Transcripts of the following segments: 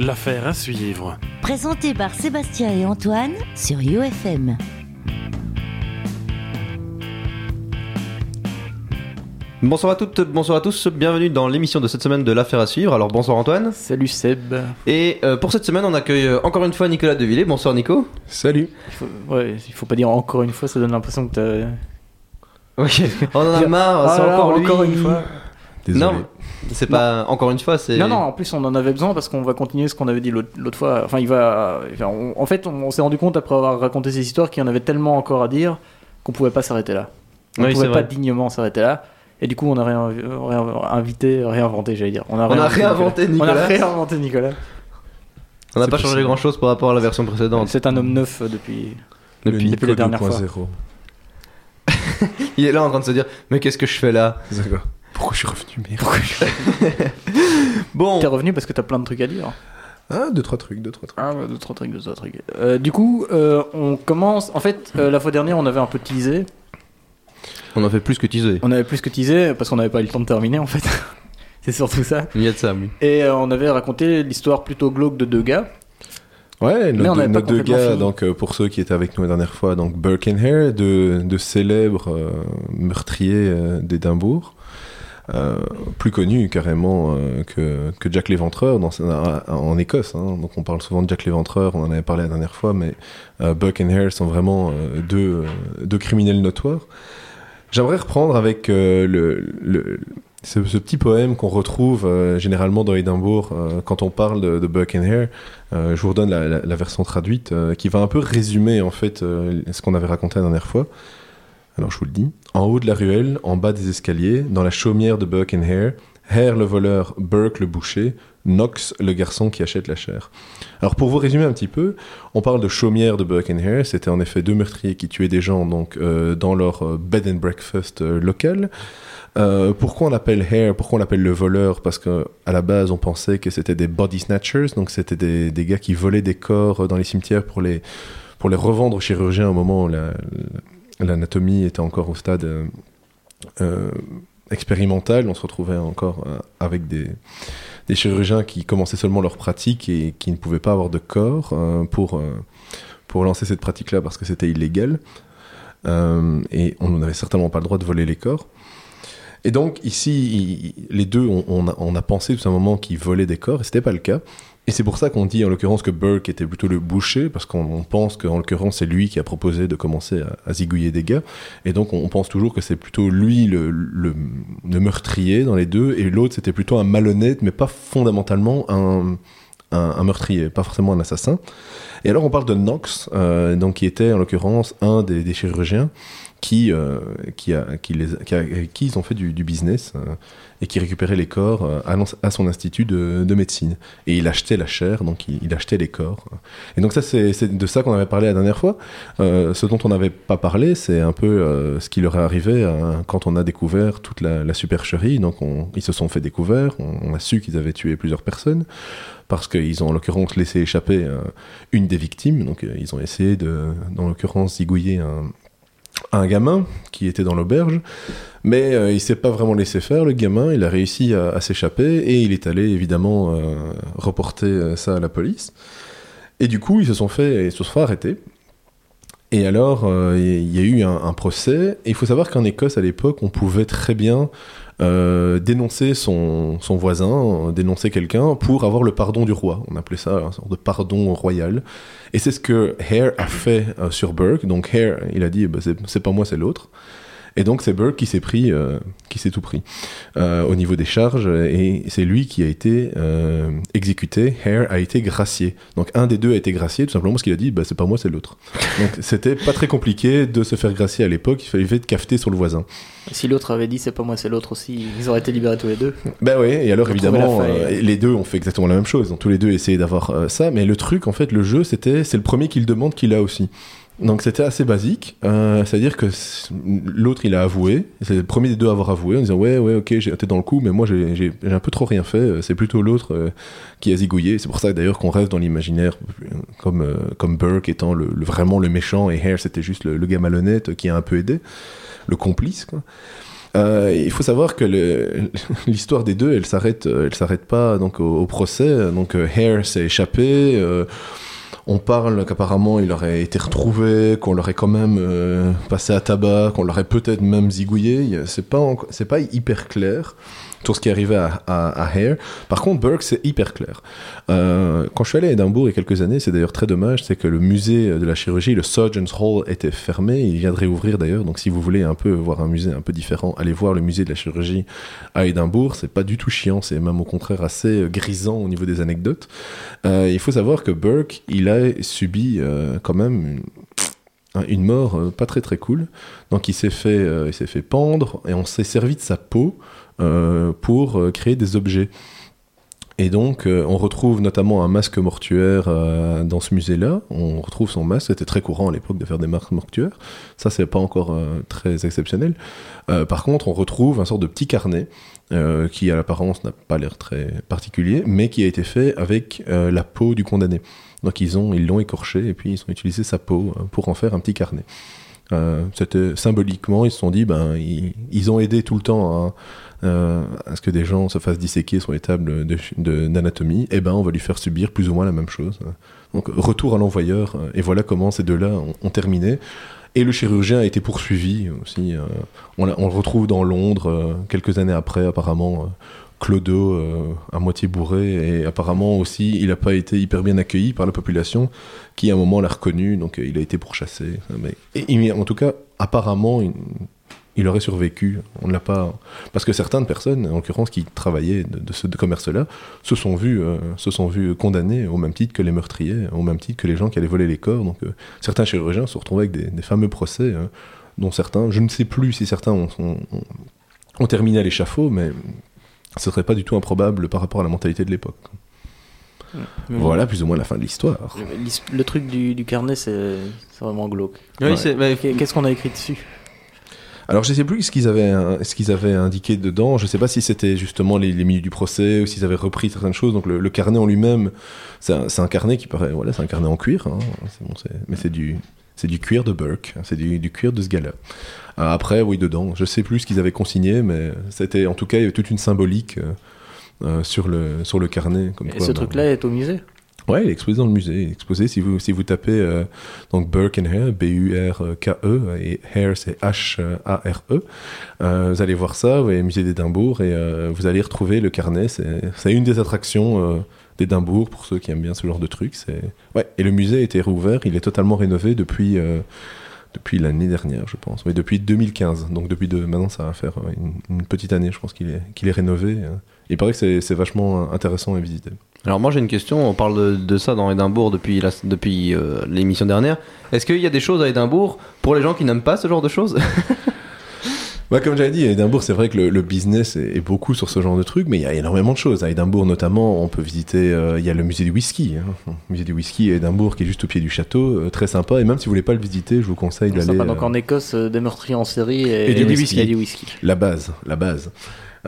L'affaire à suivre. Présenté par Sébastien et Antoine sur UFM. Bonsoir à toutes, bonsoir à tous, bienvenue dans l'émission de cette semaine de l'affaire à suivre. Alors bonsoir Antoine. Salut Seb. Et euh, pour cette semaine, on accueille euh, encore une fois Nicolas Devillé. Bonsoir Nico. Salut. Il faut, ouais, il faut pas dire encore une fois, ça donne l'impression que t'as. Ok. On en a marre, Ah c'est encore lui. encore une fois. Désolé. Non, c'est pas encore une fois, c'est. Non, non, en plus on en avait besoin parce qu'on va continuer ce qu'on avait dit l'autre fois. Enfin, il va. enfin, on- en fait, on, on s'est rendu compte après avoir raconté ces histoires qu'il y en avait tellement encore à dire qu'on pouvait pas s'arrêter là. On Oui, pouvait pas vrai. dignement s'arrêter là. Et du coup, on a réin- réin- invité, réinventé, j'allais dire. On a, On a réinventé Nicolas. On a réinventé Nicolas. On n'a pas changé grand chose par rapport à la version précédente. C'est un homme neuf euh, depuis. Le Depuis- depuis la dernière fois. 2.0. Il est là en train de se dire Mais qu'est-ce que je fais là? D'accord. Pourquoi je suis revenu merde Bon, T'es revenu parce que t'as plein de trucs à dire. Ah, deux, trois trucs, deux, trois trucs. Ah, ouais, deux, trois trucs, deux, trois trucs. Euh, du coup, euh, on commence. En fait, euh, la fois dernière, on avait un peu teasé. on en fait plus que teaser. On avait plus que teasé parce qu'on n'avait pas eu le temps de terminer en fait. C'est surtout ça. Il y a de ça, oui. Et euh, on avait raconté l'histoire plutôt glauque de deux gars. Ouais, on nos, deux, pas nos deux complètement gars, fini. donc euh, pour ceux qui étaient avec nous la dernière fois, donc Burke and Hare, de, de célèbres euh, meurtriers euh, d'Édimbourg, plus connus carrément euh, que, que Jack l'Éventreur en Écosse. hein. Donc on parle souvent de Jack l'Éventreur, on en avait parlé la dernière fois, mais euh, Burke and Hare sont vraiment euh, deux, euh, deux criminels notoires. J'aimerais reprendre avec euh, le, ce, petit poème qu'on retrouve euh, généralement dans Édimbourg euh, quand on parle de, Burke and Hare. Euh, je vous redonne la, la- version traduite euh, qui va un peu résumer en fait euh, ce qu'on avait raconté la dernière fois. Alors je vous le dis. En haut de la ruelle, en bas des escaliers, dans la chaumière de Burke and Hare, Hare le voleur, Burke le boucher, Knox le garçon qui achète la chair. Alors pour vous résumer un petit peu, on parle de chaumière de Burke and Hare. C'était en effet deux meurtriers qui tuaient des gens donc euh, dans leur euh, bed and breakfast euh, local. Pourquoi on l'appelle Hare? Pourquoi on l'appelle le voleur? Parce que à la base, on pensait que c'était des body snatchers, donc c'était des, des gars qui volaient des corps dans les cimetières pour les pour les revendre aux chirurgiens au moment où la- l'anatomie était encore au stade euh, euh, expérimental. On se retrouvait encore euh, avec des chirurgiens qui commençaient seulement leur pratique et qui ne pouvaient pas avoir de corps pour pour lancer cette pratique-là parce que c'était illégal. Et on n'avait certainement pas le droit de voler les corps. Et donc ici, les deux, on, on a, on a pensé tout un moment qu'ils volaient des corps, et c'était pas le cas. Et c'est pour ça qu'on dit en l'occurrence que Burke était plutôt le boucher, parce qu'on on pense qu'en l'occurrence c'est lui qui a proposé de commencer à, zigouiller des gars. Et donc on, pense toujours que c'est plutôt lui le, meurtrier dans les deux, et l'autre c'était plutôt un malhonnête, mais pas fondamentalement un, meurtrier, pas forcément un assassin. Et alors on parle de Knox, euh, donc qui était en l'occurrence un des, chirurgiens qui, euh, qui, ils ont fait du, du business euh, et qui récupérait les corps euh, à, son institut de, de médecine. Et il achetait la chair, donc il, achetait les corps. Et donc ça, c'est de ça qu'on avait parlé la dernière fois. Euh, ce dont on n'avait pas parlé, c'est un peu euh, ce qui leur est arrivé quand on a découvert toute la, supercherie. Donc on- ils se sont fait découvert, on, a su qu'ils avaient tué plusieurs personnes parce qu'ils ont en l'occurrence laissé échapper une des victimes. Donc ils ont essayé de, dans l'occurrence, zigouiller un, un gamin qui était dans l'auberge, mais euh, il s'est pas vraiment laissé faire. Le gamin, il a réussi à, s'échapper et il est allé évidemment euh, reporter euh, ça à la police. Et du coup, ils se sont fait, ils se sont fait arrêter. Et alors, euh, il y a eu un, un procès. Et il faut savoir qu'en Écosse, à l'époque, on pouvait très bien euh, dénoncer son, son voisin, euh, dénoncer quelqu'un pour avoir le pardon du roi. On appelait ça un sorte de pardon royal. Et c'est ce que Hare a fait euh, sur Burke. Donc Hare, il a dit, bah, c'est c'est pas moi, c'est l'autre. Et donc c'est Burke qui s'est pris, euh, qui s'est tout pris euh, au niveau des charges, et c'est lui qui a été euh, exécuté. Hare a été gracié. Donc un des deux a été gracié tout simplement parce qu'il a dit, bah, c'est pas moi, c'est l'autre. Donc c'était pas très compliqué de se faire gracier à l'époque. Il fallait être cafeté sur le voisin. Si l'autre avait dit c'est pas moi, c'est l'autre aussi, ils auraient été libérés tous les deux. Ben oui, et alors évidemment, euh, les deux ont fait exactement la même chose. Donc tous les deux essayaient d'avoir euh, ça, mais le truc, en fait, le jeu, c'était, c'est le premier qui le demande qu'il a aussi. Donc c'était assez basique, euh, c'est-à-dire que l'autre il a avoué, c'est le premier des deux à avoir avoué en disant ouais ouais ok été dans le coup mais moi j'ai un peu trop rien fait, euh, c'est plutôt l'autre euh, qui a zigouillé. C'est pour ça d'ailleurs qu'on rêve dans l'imaginaire euh, comme comme Burke étant le, le- vraiment le méchant et Hare c'était juste le, le gars malhonnête qui a un peu aidé, le complice quoi. Euh, il faut savoir que l'histoire des deux, elle s'arrête, elle s'arrête pas donc au, au procès. Donc Hare s'est échappé. euh, on parle qu'apparemment il aurait été retrouvé, qu'on l'aurait quand même euh, passé à tabac, qu'on l'aurait peut-être même zigouillé. C'est pas, c'est pas hyper clair tout ce qui arrivait à, à, Hare. Par contre, Burke, c'est hyper clair. Euh, quand je suis allé à Édimbourg il y a quelques années, c'est d'ailleurs très dommage, c'est que le musée de la chirurgie, le Surgeons Hall, était fermé. Il vient de réouvrir d'ailleurs. Donc, si vous voulez un peu voir un musée un peu différent, allez voir le musée de la chirurgie à Édimbourg. C'est pas du tout chiant, c'est même au contraire assez euh, grisant au niveau des anecdotes. Euh, il faut savoir que Burke, il a subi quand même une, une mort euh, pas très très cool. Donc, il s'est fait, euh, il s'est fait pendre et on s'est servi de sa peau euh, pour créer des objets. Et donc, on retrouve notamment un masque mortuaire dans ce musée-là. On retrouve son masque. C'était très courant à l'époque de faire des masques mortuaires. Ça, c'est pas encore très exceptionnel. Par contre, on retrouve un sort de petit carnet euh, qui, à l'apparence, n'a pas l'air très particulier, mais qui a été fait avec euh, la peau du condamné. Donc, ils ont, ils l'ont écorché et puis ils ont utilisé sa peau euh, pour en faire un petit carnet. Euh, c'était symboliquement, ils se sont dit, ben, ils, ont aidé tout le temps à, euh, à ce que des gens se fassent disséquer sur les tables de- de- d'anatomie, et ben, on va lui faire subir plus ou moins la même chose. Donc, retour à l'envoyeur, et voilà comment ces deux-là ont terminé. Et le chirurgien a été poursuivi aussi. euh, on, le retrouve dans Londres euh, quelques années après, apparemment. euh, Clodo, à moitié bourré, et apparemment aussi, il n'a pas été hyper bien accueilli par la population, qui à un moment l'a reconnu, donc il a été pourchassé. Mais, en tout cas, apparemment, il aurait survécu. On ne l'a pas. Parce que certaines personnes, en l'occurrence, qui travaillaient de, de ce commerce-là, se sont vus, euh, se sont vus condamnés au même titre que les meurtriers, au même titre que les gens qui allaient voler les corps. Donc, euh, certains chirurgiens se sont retrouvés avec des, des fameux procès, euh, dont certains, je ne sais plus si certains ont, ont- ont- ont terminé à l'échafaud, mais ce serait pas du tout improbable par rapport à la mentalité de l'époque. Voilà plus ou moins la fin de l'histoire. Le, truc du, du carnet, c'est vraiment glauque. Oui, Ouais. c'est- bah, Qu'est- Qu'est-ce qu'on a écrit dessus? Alors je sais plus ce qu'ils avaient, ce qu'ils avaient indiqué dedans. Je sais pas si c'était justement les, les minutes du procès ou s'ils avaient repris certaines choses. Donc le, le carnet en lui-même, c'est un, carnet qui paraît, voilà, c'est un carnet en cuir. hein. Bon, mais c'est du, c'est du cuir de Burke. C'est du, du cuir de ce gars-là. Euh, après, oui, dedans, je sais plus ce qu'ils avaient consigné, mais c'était en tout cas il y avait toute une symbolique. euh, euh, sur le sur le carnet comme Et quoi, ce ben, truc-là est au musée? Ouais, il est exposé dans le musée. Il est exposé si vous, si vous tapez euh, donc Burke and Hare, B-U-R-K-E, et Hare c'est H-A-R-E, euh, vous allez voir ça, vous voyez musée d'Édimbourg, et euh, vous allez retrouver le carnet. C'est une des attractions euh, d'Édimbourg pour ceux qui aiment bien ce genre de trucs. Ouais. Et le musée a été rouvert, il est totalement rénové depuis. euh, depuis l'année dernière, je pense. Mais depuis 2015. Donc depuis deux, maintenant, ça va faire euh, une, petite année, je pense qu'il est, qu'il est rénové. euh. Il paraît que c'est- c'est vachement intéressant à visiter. Alors moi j'ai une question, on parle de, de ça dans Édimbourg depuis la- depuis euh, l'émission dernière. Est-ce qu'il y a des choses à Édimbourg pour les gens qui n'aiment pas ce genre de choses? Bah, comme j'avais dit, à Édimbourg, c'est vrai que le, le business est, est beaucoup sur ce genre de trucs, mais il y a énormément de choses. À Édimbourg, notamment, on peut visiter. euh, Il y a le musée du whisky. hein. Le musée du whisky à Édimbourg, qui est juste au pied du château, euh, très sympa. Et même si vous voulez pas le visiter, je vous conseille d'aller. sympa. Donc euh, en Écosse, euh, des meurtriers en série et, Et du whisky. et du whisky. La base, la base.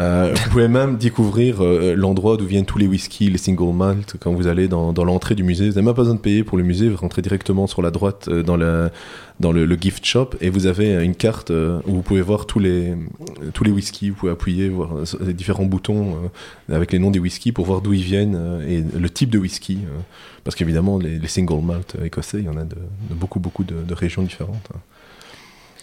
Euh, vous pouvez même découvrir euh, l'endroit d'où viennent tous les whiskies, les single malt, quand vous allez dans, l'entrée du musée. Vous n'avez même pas besoin de payer pour le musée, vous rentrez directement sur la droite euh, dans, le, gift shop et vous avez une carte où vous pouvez voir tous les, tous whiskies. Vous pouvez appuyer, voir les différents boutons avec les noms des whiskies pour voir d'où ils viennent et le type de whisky. parce qu'évidemment, les, single malt écossais, il y en a de, beaucoup, beaucoup de, de régions différentes. hein.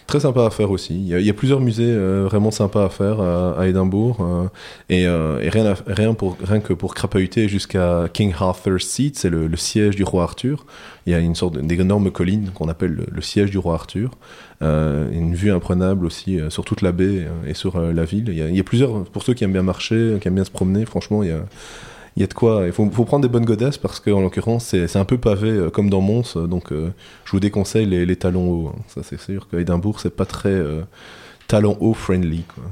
Très sympa à faire aussi. Il y a, plusieurs musées euh, vraiment sympas à faire à, à Édimbourg. euh, et euh, rien, rien, pour, rien que pour crapahuter jusqu'à King Arthur's Seat, c'est le, siège du roi Arthur. Il y a une sorte d'énorme colline qu'on appelle le, siège du roi Arthur. Euh, une vue imprenable aussi euh, sur toute la baie euh, et sur euh, la ville. Il y, a, il y a plusieurs, pour ceux qui aiment bien marcher, qui aiment bien se promener, franchement, il y a, il y a de quoi. Il faut, faut prendre des bonnes godasses parce qu'en l'occurrence, c'est un peu pavé euh, comme dans Mons. euh, Donc, euh, je vous déconseille les, les talons hauts. hein. Ça, c'est sûr qu'à Édimbourg, c'est pas très euh, talons hauts friendly. Quoi.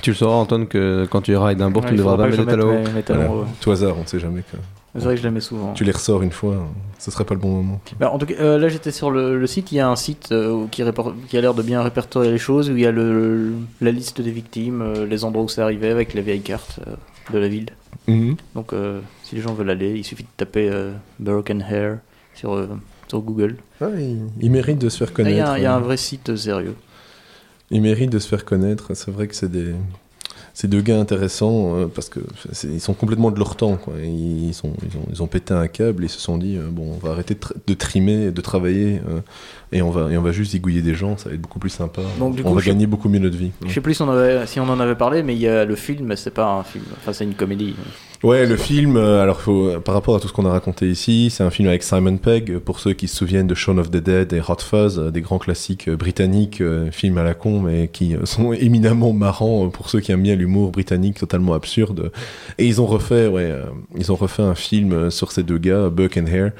Tu le sauras Antoine que quand tu iras à Édimbourg Ouais, tu ne devras pas mettre les talons. talons Voilà. hauts. Tout hasard, on ne sait jamais. que C'est vrai que je les mets souvent. Tu les ressors une fois, hein. ce serait pas le bon moment. Bah, en tout cas, euh, là j'étais sur le, le site. Il y a un site euh, qui, a l'air de bien répertorier les choses, où il y a le, la liste des victimes, euh, les endroits où c'est arrivé avec les vieilles cartes euh, de la ville. Mhm. Donc euh, si les gens veulent aller, il suffit de taper euh, Burke and Hare sur, euh, sur Google. Ah, il, il mérite de se faire Il connaître. y, il y a un euh. vrai site sérieux. Ils méritent de se faire connaître. C'est vrai que c'est des. C'est deux gars intéressants euh, parce que ils sont complètement de leur temps. Quoi. Ils, sont, ils, ont, ils ont pété un câble et ils se sont dit euh, bon, on va arrêter de, tra- de trimer, de travailler euh, et, on va, et on va juste zigouiller des gens. Ça va être beaucoup plus sympa. Donc, du on coup, va gagner beaucoup mieux notre vie. Je sais plus si on, avait- si on en avait parlé, mais il y a le film, c'est pas un film. Enfin, c'est une comédie. Ouais, le film, euh, alors faut, par rapport à tout ce qu'on a raconté ici, c'est un film avec Simon Pegg, euh, pour ceux qui se souviennent de Shaun of the Dead et Hot Fuzz, euh, des grands classiques euh, britanniques, euh, films à la con, mais qui euh, sont éminemment marrants euh, pour ceux qui aiment bien l'humour britannique totalement absurde. Et ils ont refait, ouais, euh, ils ont refait un film euh, sur ces deux gars, Buck and Hare,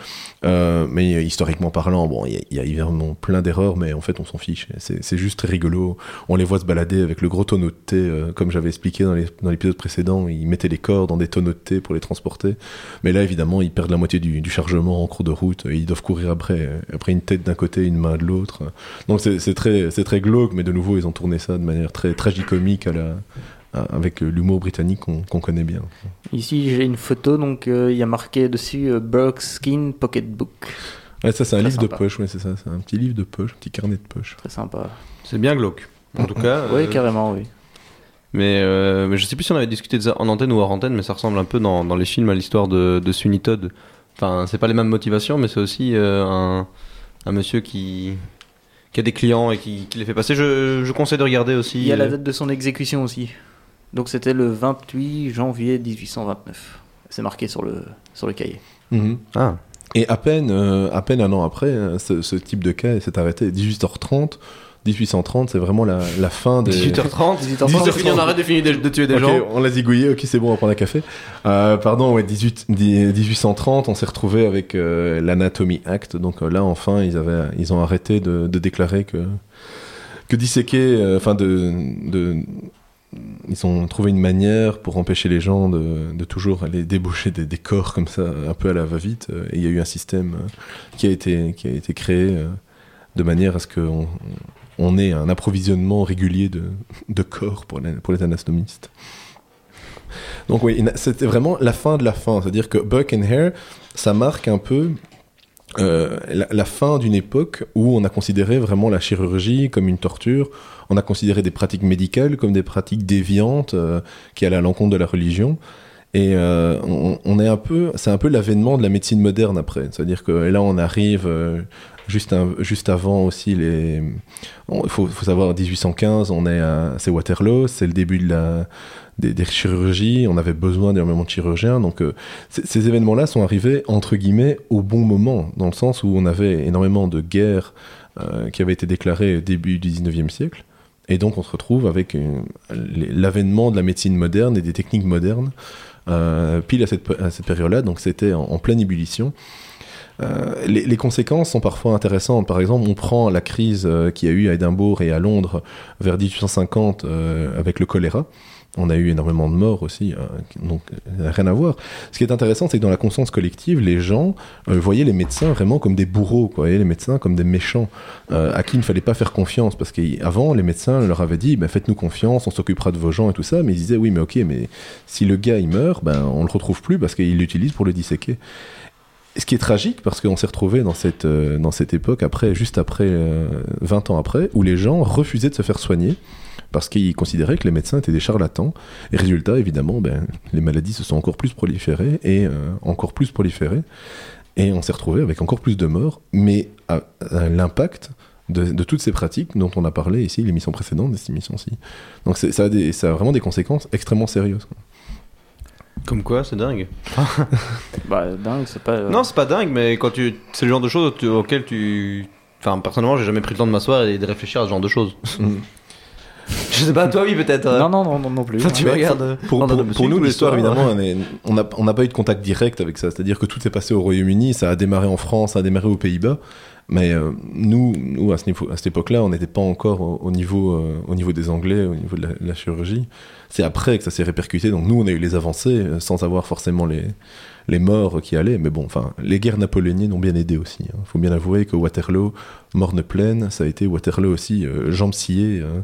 euh, mais euh, historiquement parlant, bon, il y, a- évidemment plein d'erreurs, mais en fait, on s'en fiche. C'est juste rigolo. On les voit se balader avec le gros tonneau de thé, euh, comme j'avais expliqué dans l'épisode précédent. Ils mettaient les corps dans des tonneaux de thé pour les transporter. Mais là, évidemment, ils perdent la moitié du, du chargement en cours de route. Et ils doivent courir après, après une tête d'un côté, une main de l'autre. Donc c'est très, c'est très glauque, mais de nouveau, ils ont tourné ça de manière très tragicomique à la, à- avec l'humour britannique qu'on connaît bien. Ici, j'ai une photo, donc euh, il y a marqué dessus euh, Burke Skin Pocketbook. Ouais, ça, c'est un livre sympa. de poche, ouais, c'est ça. C'est un petit livre de poche, un petit carnet de poche. Très sympa. C'est bien glauque. En tout cas. Oui, euh, carrément, oui. Mais, euh, mais je sais plus si on avait discuté de ça en antenne ou hors antenne, mais ça ressemble un peu dans, dans les films à l'histoire de, de Sweeney Todd. Enfin, c'est pas les mêmes motivations, mais c'est aussi euh, un, un monsieur qui, qui a des clients et qui, qui les fait passer. Je, je conseille de regarder aussi. Il y a la euh, date de son exécution aussi. Donc c'était le 28 janvier 1829. C'est marqué sur le, sur le cahier. Mhm. Ah, Et à peine, euh, à peine un an après, ce, ce type de cas s'est arrêté. 18h30, 1830, c'est vraiment la, la fin des. 18h30. 18h30. C'est fini, on arrête de, finir de, de tuer des gens. on l'a zigouillé, ok, c'est bon, on va prendre un café. Euh, pardon, ouais, 18, 1830, on s'est retrouvé avec euh, l'Anatomy Act. Donc euh, là, enfin, ils, avaient, ils ont arrêté de, de déclarer que, que disséquer, euh, enfin, de, de. Ils ont trouvé une manière pour empêcher les gens de, de toujours aller débaucher des, des corps comme ça, un peu à la va-vite. Et il y a eu un système qui a été, qui a été créé euh, de manière à ce qu'on on ait un approvisionnement régulier de, corps pour les, anatomistes. Donc oui, c'était vraiment la fin de la fin. C'est-à-dire que Buck and Hare, ça marque un peu euh, la, fin d'une époque où on a considéré vraiment la chirurgie comme une torture. On a considéré des pratiques médicales comme des pratiques déviantes euh, qui allaient à l'encontre de la religion. Et euh, on, est un peu, c'est un peu l'avènement de la médecine moderne après. C'est-à-dire que là, on arrive juste, juste avant aussi les. Il faut, faut savoir, en 1815, on est c'est Waterloo, c'est le début de la, des, chirurgies. On avait besoin d'énormément de chirurgiens. Donc, euh, ces événements-là sont arrivés entre guillemets au bon moment, dans le sens où on avait énormément de guerres euh, qui avaient été déclarées au début du 19e siècle. Et donc, on se retrouve avec les- l'avènement de la médecine moderne et des techniques modernes euh, pile à cette, cette période-là, donc c'était en, en pleine ébullition. Euh, les, les conséquences sont parfois intéressantes. Par exemple, on prend la crise euh, qu'il y a eu à Édimbourg et à Londres vers 1850 euh, avec le choléra. On a eu énormément de morts aussi, donc rien à voir. Ce qui est intéressant, c'est que dans la conscience collective, les gens euh, voyaient les médecins vraiment comme des bourreaux, quoi, voyaient les médecins comme des méchants euh, à qui il ne fallait pas faire confiance, parce qu'avant, les médecins leur avaient dit, ben, faites-nous confiance, on s'occupera de vos gens et tout ça, mais ils disaient, oui, mais ok, mais si le gars il meurt, ben, on le retrouve plus parce qu'il l'utilise pour le disséquer. Ce qui est tragique, parce qu'on s'est retrouvé dans cette, euh, dans cette époque, après, juste après, euh, 20 ans après, où les gens refusaient de se faire soigner parce qu'ils considéraient que les médecins étaient des charlatans. Et résultat, évidemment, ben, les maladies se sont encore plus proliférées et euh, encore plus proliférées. Et on s'est retrouvé avec encore plus de morts, mais à, l'impact de, toutes ces pratiques dont on a parlé ici, l'émission précédente, de cette émission-ci. Donc ça a, vraiment des conséquences extrêmement sérieuses. Comme quoi, c'est dingue. Bah, dingue, c'est pas. euh, Non, c'est pas dingue, mais quand tu, c'est le genre de choses tu- auxquelles tu. Enfin, personnellement, j'ai jamais pris le temps de m'asseoir et de réfléchir à ce genre de choses. Mm. Je sais pas, toi, oui, peut-être. euh. non, non, non, non, non plus. Enfin, tu Mais regardes. euh, Pour, on a pour- pour nous, l'histoire, évidemment, on est- on n'a on n'a pas eu de contact direct avec ça. C'est-à-dire que tout s'est passé au Royaume-Uni, ça a démarré en France, ça a démarré aux Pays-Bas. Mais euh, nous, nous, à, ce niveau- à cette époque-là, on n'était pas encore au, au niveau, euh, au niveau des Anglais, au niveau de la, la chirurgie. C'est après que ça s'est répercuté. Donc nous, on a eu les avancées euh, sans avoir forcément les, les morts qui allaient. Mais bon, enfin, les guerres napoléoniennes ont bien aidé aussi. Il faut bien avouer que Waterloo, morne pleine, ça a été Waterloo aussi, euh, jambes sciées euh,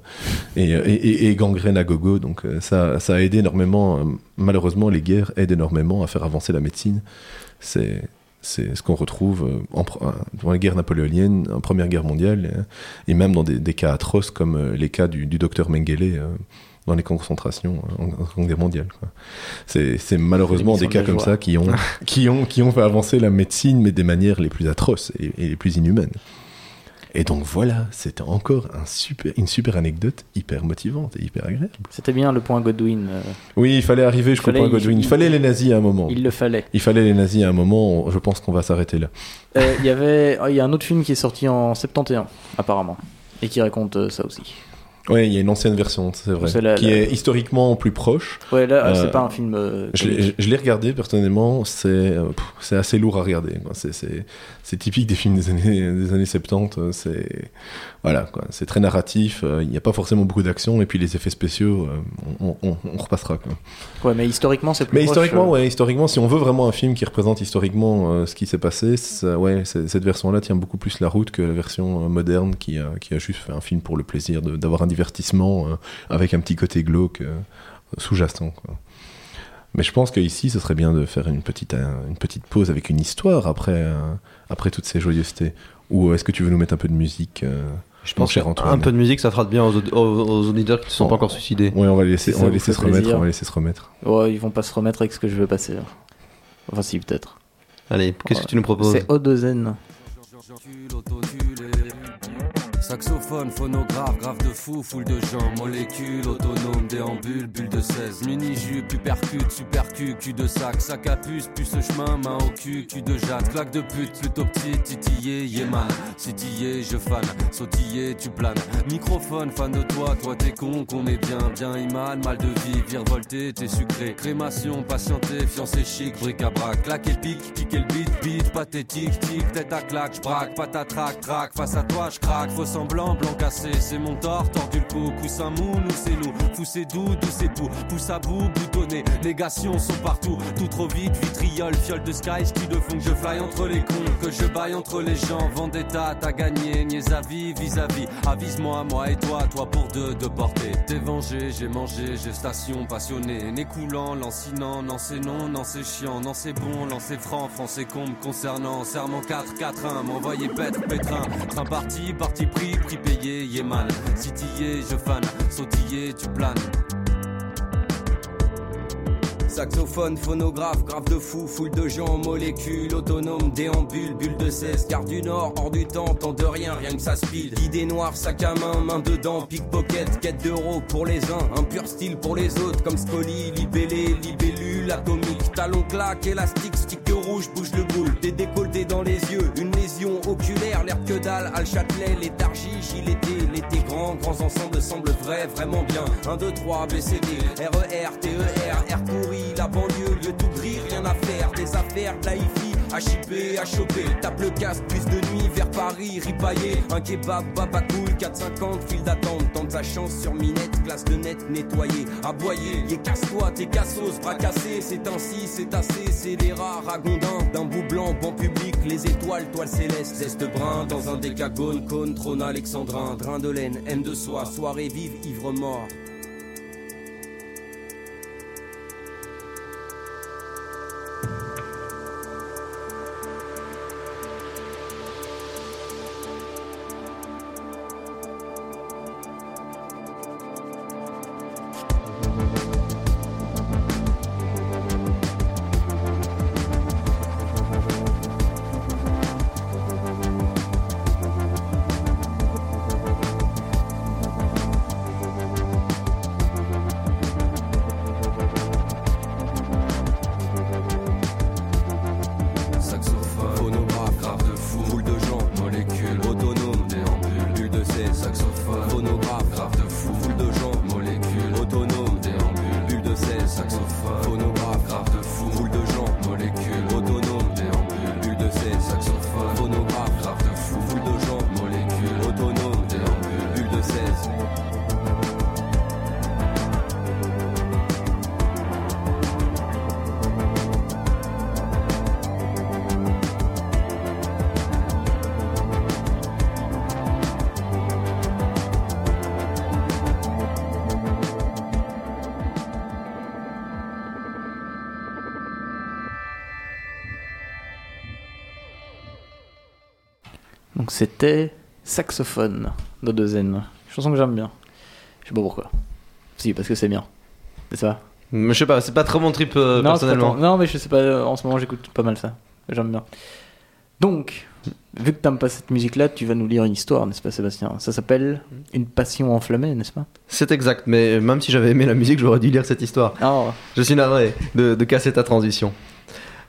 et, et, gangrène à gogo. Donc euh, ça, ça a aidé énormément. euh, malheureusement, les guerres aident énormément à faire avancer la médecine. C'est C'est ce qu'on retrouve euh, en, euh, dans les guerres napoléoniennes, en Première Guerre mondiale, euh, et même dans des, cas atroces comme euh, les cas du, du docteur Mengele euh, dans les camps de concentration euh, en, Guerre mondiale. C'est malheureusement des cas de comme joie. ça qui ont, qui, ont, qui ont fait avancer la médecine, mais des manières les plus atroces et, et les plus inhumaines. Et donc voilà, c'était encore un super, une super anecdote hyper motivante et hyper agréable. C'était bien le point Godwin. euh, Oui, il fallait arriver, je Fallait- comprends Godwin. Il il- fallait les nazis à un moment. il le fallait. Il fallait les nazis à un moment, je pense qu'on va s'arrêter là. Euh, Il y avait, il y a un autre film qui est sorti en 71 apparemment et qui raconte euh, ça aussi. Oui, il y a une ancienne version, c'est vrai, qui est historiquement plus proche. Ouais, là, Euh, c'est pas un film. euh, Je l'ai- regardé personnellement, c'est euh, c'est assez lourd à regarder. C'est- typique des films des années, des années 70. euh, C'est voilà, c'est très narratif. euh, Il n'y a pas forcément beaucoup d'action et puis les effets spéciaux, euh, on, on- on repassera. Quoi. Ouais, mais historiquement, c'est plus. Mais proche, historiquement, euh, ouais, historiquement, si on veut vraiment un film qui représente historiquement ce qui s'est passé, ça- ouais, cette version-là tient beaucoup plus la route que la version moderne qui a, qui a juste fait un film pour le plaisir d'avoir un divertissement avec un petit côté glauque sous-jacent. Mais je pense qu'ici, ce serait bien de faire une petite, une petite pause avec une histoire après, après toutes ces joyeusetés. Ou est-ce que tu veux nous mettre un peu de musique Je pense cher qu'un Antoine peu de musique, ça fera de bien aux, aux- aux auditeurs qui ne se sont Oh. pas encore suicidés. Ouais, on va les laisser, Si on va laisser se remettre. On va laisser se remettre. Ouais, ils vont pas se remettre avec ce que je veux passer. là. Enfin, si, peut-être. Allez, qu'est-ce que tu nous proposes C'est Odozen. Saxophone, phonographe, grave de fou, foule de gens, molécules, autonome, déambule, bulle de 16, mini-jupe, hypercute, supercu, cul de sac, sac à puce, puce chemin, main au cul, cul de jatte, claque de pute, plutôt petit, titillé, yéman, sitillé, je fan, sautillé, tu planes, microphone, fan de toi, toi t'es con, qu'on est bien, bien et mal, de vie, virevolté, t'es sucré, crémation, patienté, fiancé chic, bric-à-brac, claque et pique, pique le beat, beat, pathétique, tic, tête à claque, j'braque, patatrac, trac, face à toi, j'craque, faux semblant, blanc cassé, c'est mon tort, tordu le cou, coussin mou, nous c'est nous, c'est doux, doux c'est pou, pousse à bout, boutonné, négations sont partout, tout trop vite, vitriol, fiole de sky, ski de fond, que je fly entre les cons, que je baille entre les gens, vendetta, t'as gagné, niais à vie, vis-à-vis, avise-moi, moi et toi, toi pour deux, de portée, t'es vengé, j'ai mangé, j'ai station, passionné, nez coulant, lancinant, non c'est non, non c'est chiant, non c'est bon, non c'est franc, français comble, concernant, serment 4, 4, 1, m'envoyer pètre, pétrin, train parti, parti pris, prix payé, yéman, sitillé, je fan, sautillé, tu planes. Saxophone, phonographe, grave de fou, foule de gens, molécules, autonome, déambule, bulle de 16, quart du nord, hors du temps, temps de rien, rien que ça speed. Idée noire, sac à main, main dedans, pickpocket, quête d'euros pour les uns, un pur style pour les autres, comme Scully, libellé, libellule, atomique, talon claque, élastique, stick rouge, bouge le boule, des décolletés dans les yeux, une lésion oculaire, l'air que dalle, Al Châtelet, léthargie, gileté, l'été grand, grands ensembles semblent vrais, vraiment bien. 1, 2, 3, BCD, RER, TER, R pourri, la banlieue, lieu tout gris, rien à faire, des affaires, de la hi-fi, à chipper, à choper, tape le casque, plus de nuit vers Paris, ripaillé, un kebab, baba cool, 4,50, file d'attente, tente sa chance sur minette, classe de net, nettoyé, aboyé, et casse-toi, tes cassos, bras cassés, c'est ainsi, c'est assez, c'est des rares ragondins, d'un bout blanc, banc public, les étoiles, toile céleste, zeste brun, dans un décagone, cône, trône alexandrin, drain de laine, haine de soi, soirée vive, ivre mort. C'était Saxophone d'Odezen. Chanson que j'aime bien. Je sais pas pourquoi. Si, parce que c'est bien. C'est ça Mais je sais pas, c'est pas trop mon trip euh, non, personnellement. non, mais je sais pas, en ce moment j'écoute pas mal ça. J'aime bien. Donc, vu que t'aimes pas cette musique-là, tu vas nous lire une histoire, n'est-ce pas Sébastien? Ça s'appelle Une passion enflammée, n'est-ce pas? C'est exact, mais même si j'avais aimé la musique, j'aurais dû lire cette histoire. Ah, Je suis navré de, de casser ta transition.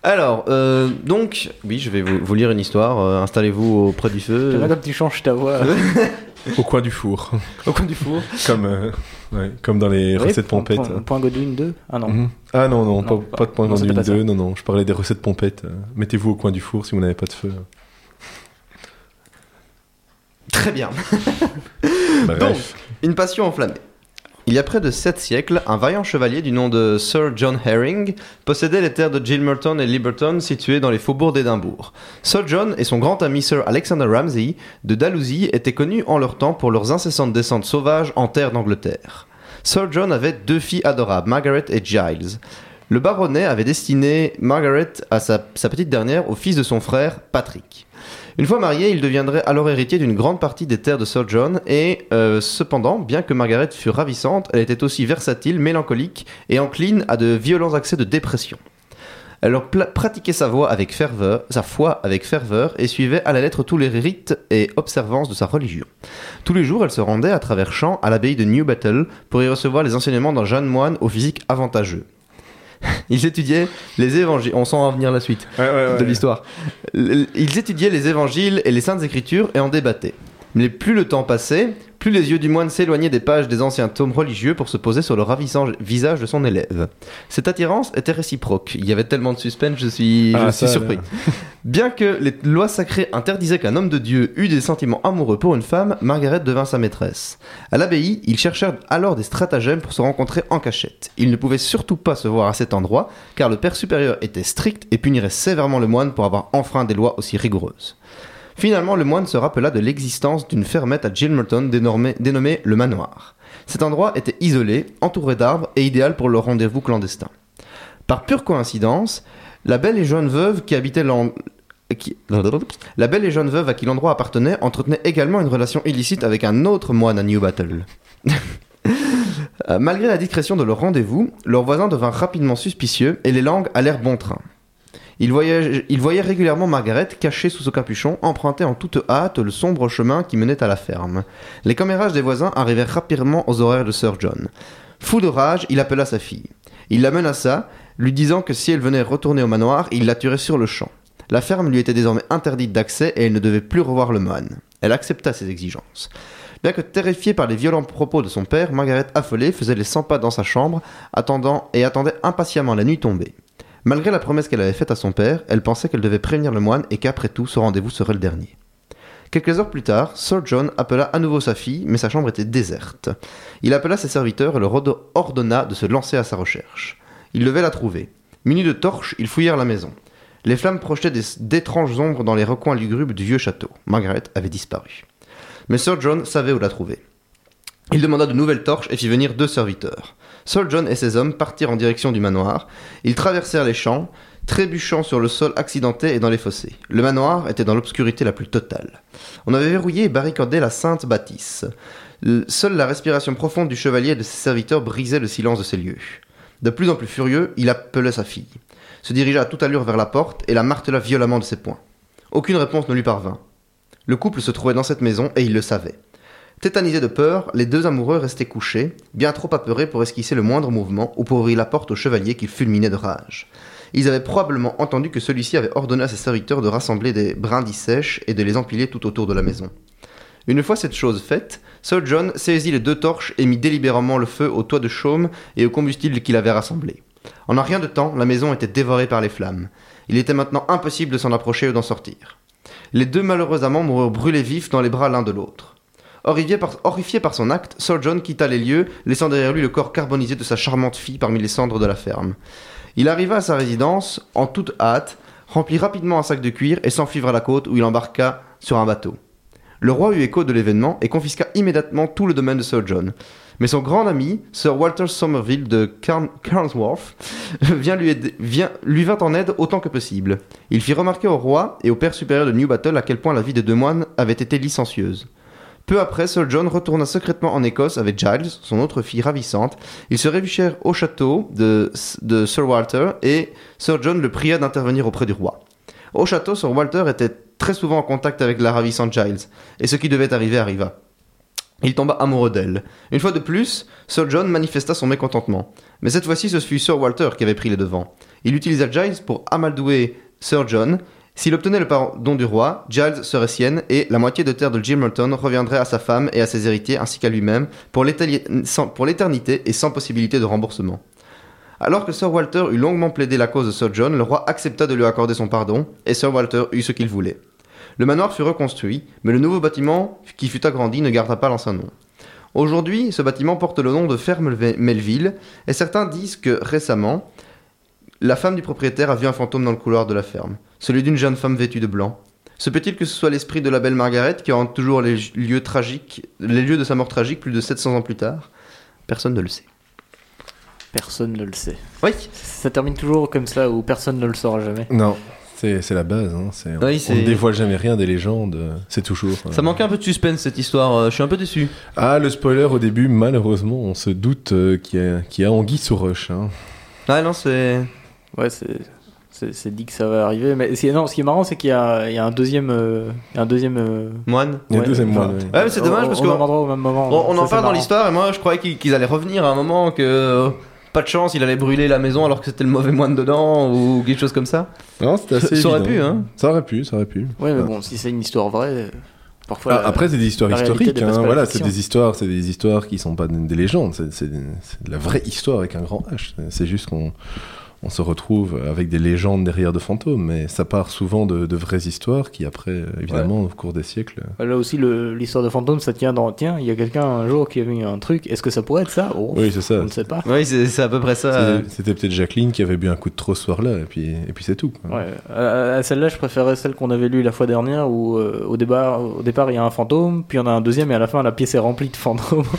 Alors, euh, donc, oui, je vais vous, vous lire une histoire. euh, Installez-vous auprès du feu, euh, comme tu changes ta voix. Au coin du four. au coin du four. comme, euh, ouais, comme dans les Oui, recettes point- pompettes. Point, point Godwin 2 Ah non. Mhm. Ah non, non, Non, pas, pas- pas de point non, c'était Gandhi pas 2, non, non, je parlais des recettes pompettes. euh, Mettez-vous au coin du four si vous n'avez pas de feu. Très bien. Bref. Donc, une passion enflammée. Il y a près de 7 siècles, un vaillant chevalier du nom de Sir John Herring possédait les terres de Gilmerton et Liberton situées dans les faubourgs d'Édimbourg. Sir John et son grand ami Sir Alexander Ramsay de Dalhousie étaient connus en leur temps pour leurs incessantes descentes sauvages en terre d'Angleterre. Sir John avait deux filles adorables, Margaret et Giles. Le baronnet avait destiné Margaret à sa petite dernière au fils de son frère, Patrick. Une fois marié, il deviendrait alors héritier d'une grande partie des terres de Sir John, et euh, cependant, bien que Margaret fût ravissante, elle était aussi versatile, mélancolique et encline à de violents accès de dépression. Elle pratiquait sa voix avec ferveur, sa foi avec ferveur, et suivait à la lettre tous les rites et observances de sa religion. Tous les jours, elle se rendait à travers champs à l'abbaye de New Battle pour y recevoir les enseignements d'un jeune moine au physique avantageux. Ils étudiaient les évangiles. On sent en venir la suite de l'histoire. Ils étudiaient les évangiles et les saintes écritures et en débattaient. Mais plus le temps passait, plus les yeux du moine s'éloignaient des pages des anciens tomes religieux pour se poser sur le ravissant visage de son élève. Cette attirance était réciproque. Il y avait tellement de suspense, je suis, je Ah, suis surpris. Bien que les lois sacrées interdisaient qu'un homme de Dieu eût des sentiments amoureux pour une femme, Margaret devint sa maîtresse. À l'abbaye, ils cherchèrent alors des stratagèmes pour se rencontrer en cachette. Ils ne pouvaient surtout pas se voir à cet endroit, car le père supérieur était strict et punirait sévèrement le moine pour avoir enfreint des lois aussi rigoureuses. Finalement, le moine se rappela de l'existence d'une fermette à Gilmerton dénommée, le manoir. Cet endroit était isolé, entouré d'arbres et idéal pour le rendez-vous clandestin. Par pure coïncidence, la belle et jeune veuve qui habitait à qui l'endroit appartenait entretenait également une relation illicite avec un autre moine à New Battle. Euh, Malgré la discrétion de leur rendez-vous, leurs voisins devinrent rapidement suspicieux et les langues allèrent bon train. Ils voyaient régulièrement Margaret cachée sous ce capuchon, emprunter en toute hâte le sombre chemin qui menait à la ferme. Les commérages des voisins arrivèrent rapidement aux horaires de Sir John. Fou de rage, il appela sa fille. Il la menaça, lui disant que si elle venait retourner au manoir, il la tuerait sur le champ. La ferme lui était désormais interdite d'accès et elle ne devait plus revoir le moine. Elle accepta ses exigences. Bien que terrifiée par les violents propos de son père, Margaret affolée faisait les 100 pas dans sa chambre, attendant et attendait impatiemment la nuit tombée. Malgré la promesse qu'elle avait faite à son père, elle pensait qu'elle devait prévenir le moine et qu'après tout, ce rendez-vous serait le dernier. Quelques heures plus tard, Sir John appela à nouveau sa fille, mais sa chambre était déserte. Il appela ses serviteurs et leur ordo- ordonna de se lancer à sa recherche. Ils devaient la trouver. Munis de torches, ils fouillèrent la maison. Les flammes projetaient d'étranges ombres dans les recoins lugubres du vieux château. Margaret avait disparu. Mais Sir John savait où la trouver. Il demanda de nouvelles torches et fit venir deux serviteurs. Sir John et ses hommes partirent en direction du manoir. Ils traversèrent les champs, trébuchant sur le sol accidenté et dans les fossés. Le manoir était dans l'obscurité la plus totale. On avait verrouillé et barricadé la sainte bâtisse. Seule la respiration profonde du chevalier et de ses serviteurs brisait le silence de ces lieux. De plus en plus furieux, il appela sa fille, se dirigea à toute allure vers la porte et la martela violemment de ses poings. Aucune réponse ne lui parvint. Le couple se trouvait dans cette maison et il le savait. Tétanisés de peur, les deux amoureux restaient couchés, bien trop apeurés pour esquisser le moindre mouvement ou pour ouvrir la porte au chevalier qu'ils fulminaient de rage. Ils avaient probablement entendu que celui-ci avait ordonné à ses serviteurs de rassembler des brindilles sèches et de les empiler tout autour de la maison. Une fois cette chose faite, Sir John saisit les deux torches et mit délibérément le feu au toit de chaume et au combustible qu'il avait rassemblé. En un rien de temps, la maison était dévorée par les flammes. Il était maintenant impossible de s'en approcher ou d'en sortir. Les deux malheureux amants moururent brûlés vifs dans les bras l'un de l'autre. Horrifié par, son acte, Sir John quitta les lieux, laissant derrière lui le corps carbonisé de sa charmante fille parmi les cendres de la ferme. Il arriva à sa résidence en toute hâte, remplit rapidement un sac de cuir et s'enfuit la côte où il embarqua sur un bateau. Le roi eut écho de l'événement et confisqua immédiatement tout le domaine de Sir John. Mais son grand ami, Sir Walter Somerville de lui, lui vint en aide autant que possible. Il fit remarquer au roi et au père supérieur de New Battle à quel point la vie des deux moines avait été licencieuse. Peu après, Sir John retourna secrètement en Écosse avec Giles, son autre fille ravissante. Ils se réfugièrent au château de, de Sir Walter et Sir John le pria d'intervenir auprès du roi. Au château, Sir Walter était très souvent en contact avec la ravissante Giles, et ce qui devait arriver arriva. Il tomba amoureux d'elle. Une fois de plus, Sir John manifesta son mécontentement. Mais cette fois-ci, ce fut Sir Walter qui avait pris les devants. Il utilisa Giles pour amadouer Sir John. S'il obtenait le pardon du roi, Giles serait sienne et la moitié de terre de Gilmerton reviendrait à sa femme et à ses héritiers ainsi qu'à lui-même pour l'éternité et sans possibilité de remboursement. Alors que Sir Walter eut longuement plaidé la cause de Sir John, le roi accepta de lui accorder son pardon et Sir Walter eut ce qu'il voulait. Le manoir fut reconstruit, mais le nouveau bâtiment qui fut agrandi ne garda pas l'ancien nom. Aujourd'hui, ce bâtiment porte le nom de Ferme Melville, et certains disent que récemment, la femme du propriétaire a vu un fantôme dans le couloir de la ferme, celui d'une jeune femme vêtue de blanc. Se peut-il que ce soit l'esprit de la belle Margaret qui hante toujours les lieux tragiques, les lieux de sa mort tragique plus de 700 ans plus tard? Personne ne le sait. Personne ne le sait. Oui, Ça termine toujours comme ça où personne ne le saura jamais. Non, c'est c'est la base. Hein. c'est- Oui, on ne dévoile jamais rien des légendes. euh, C'est toujours. euh, ça manque un peu de suspense cette histoire, euh, je suis un peu déçu. Ah, le spoiler au début, malheureusement, on se doute euh, qu'il y, a- qu'il y a Anguille sous roche. Hein. Ah non, c'est. Ouais, c'est. Dit que ça va arriver. Mais non, ce qui est marrant, c'est qu'il y, a il y a un deuxième. euh, il y a un deuxième. euh, Moine. Il y a Ouais, deux deuxième enfin, moine, oui. Ouais, mais c'est dommage parce au même moment. On, on Ça, en parle dans l'histoire et moi je croyais qu'ils allaient revenir à un moment que. euh, Pas de chance, il allait brûler la maison alors que c'était le mauvais moine dedans ou quelque chose comme ça. Non, c'était assez Ça aurait pu, hein. Ça aurait pu, ça aurait pu. Ouais, mais Ah. bon, si c'est une histoire vraie, parfois. Ah, après, c'est des histoires historiques. hein, Voilà, c'est des histoires, c'est des histoires qui sont pas des, des légendes. C'est de la vraie histoire avec un grand H. C'est juste qu'on on se retrouve avec des légendes derrière de fantômes, mais ça part souvent de, de vraies histoires qui après, euh, évidemment, au cours des siècles. Là aussi, l'histoire de fantôme, ça tient dans. Tiens, il y a quelqu'un un jour qui a vu un truc. Est-ce que ça pourrait être ça? Oh, Oui, c'est ça. On ne sait pas. Oui, c'est à peu près ça. euh. C'était- peut-être Jacqueline qui avait bu un coup de trop ce soir-là, et puis, et puis c'est tout. quoi. Ouais, à, à celle-là, je préférais celle qu'on avait lue la fois dernière où euh, au, départ, au départ il y a un fantôme, puis il y en a un deuxième et à la fin la pièce est remplie de fantômes.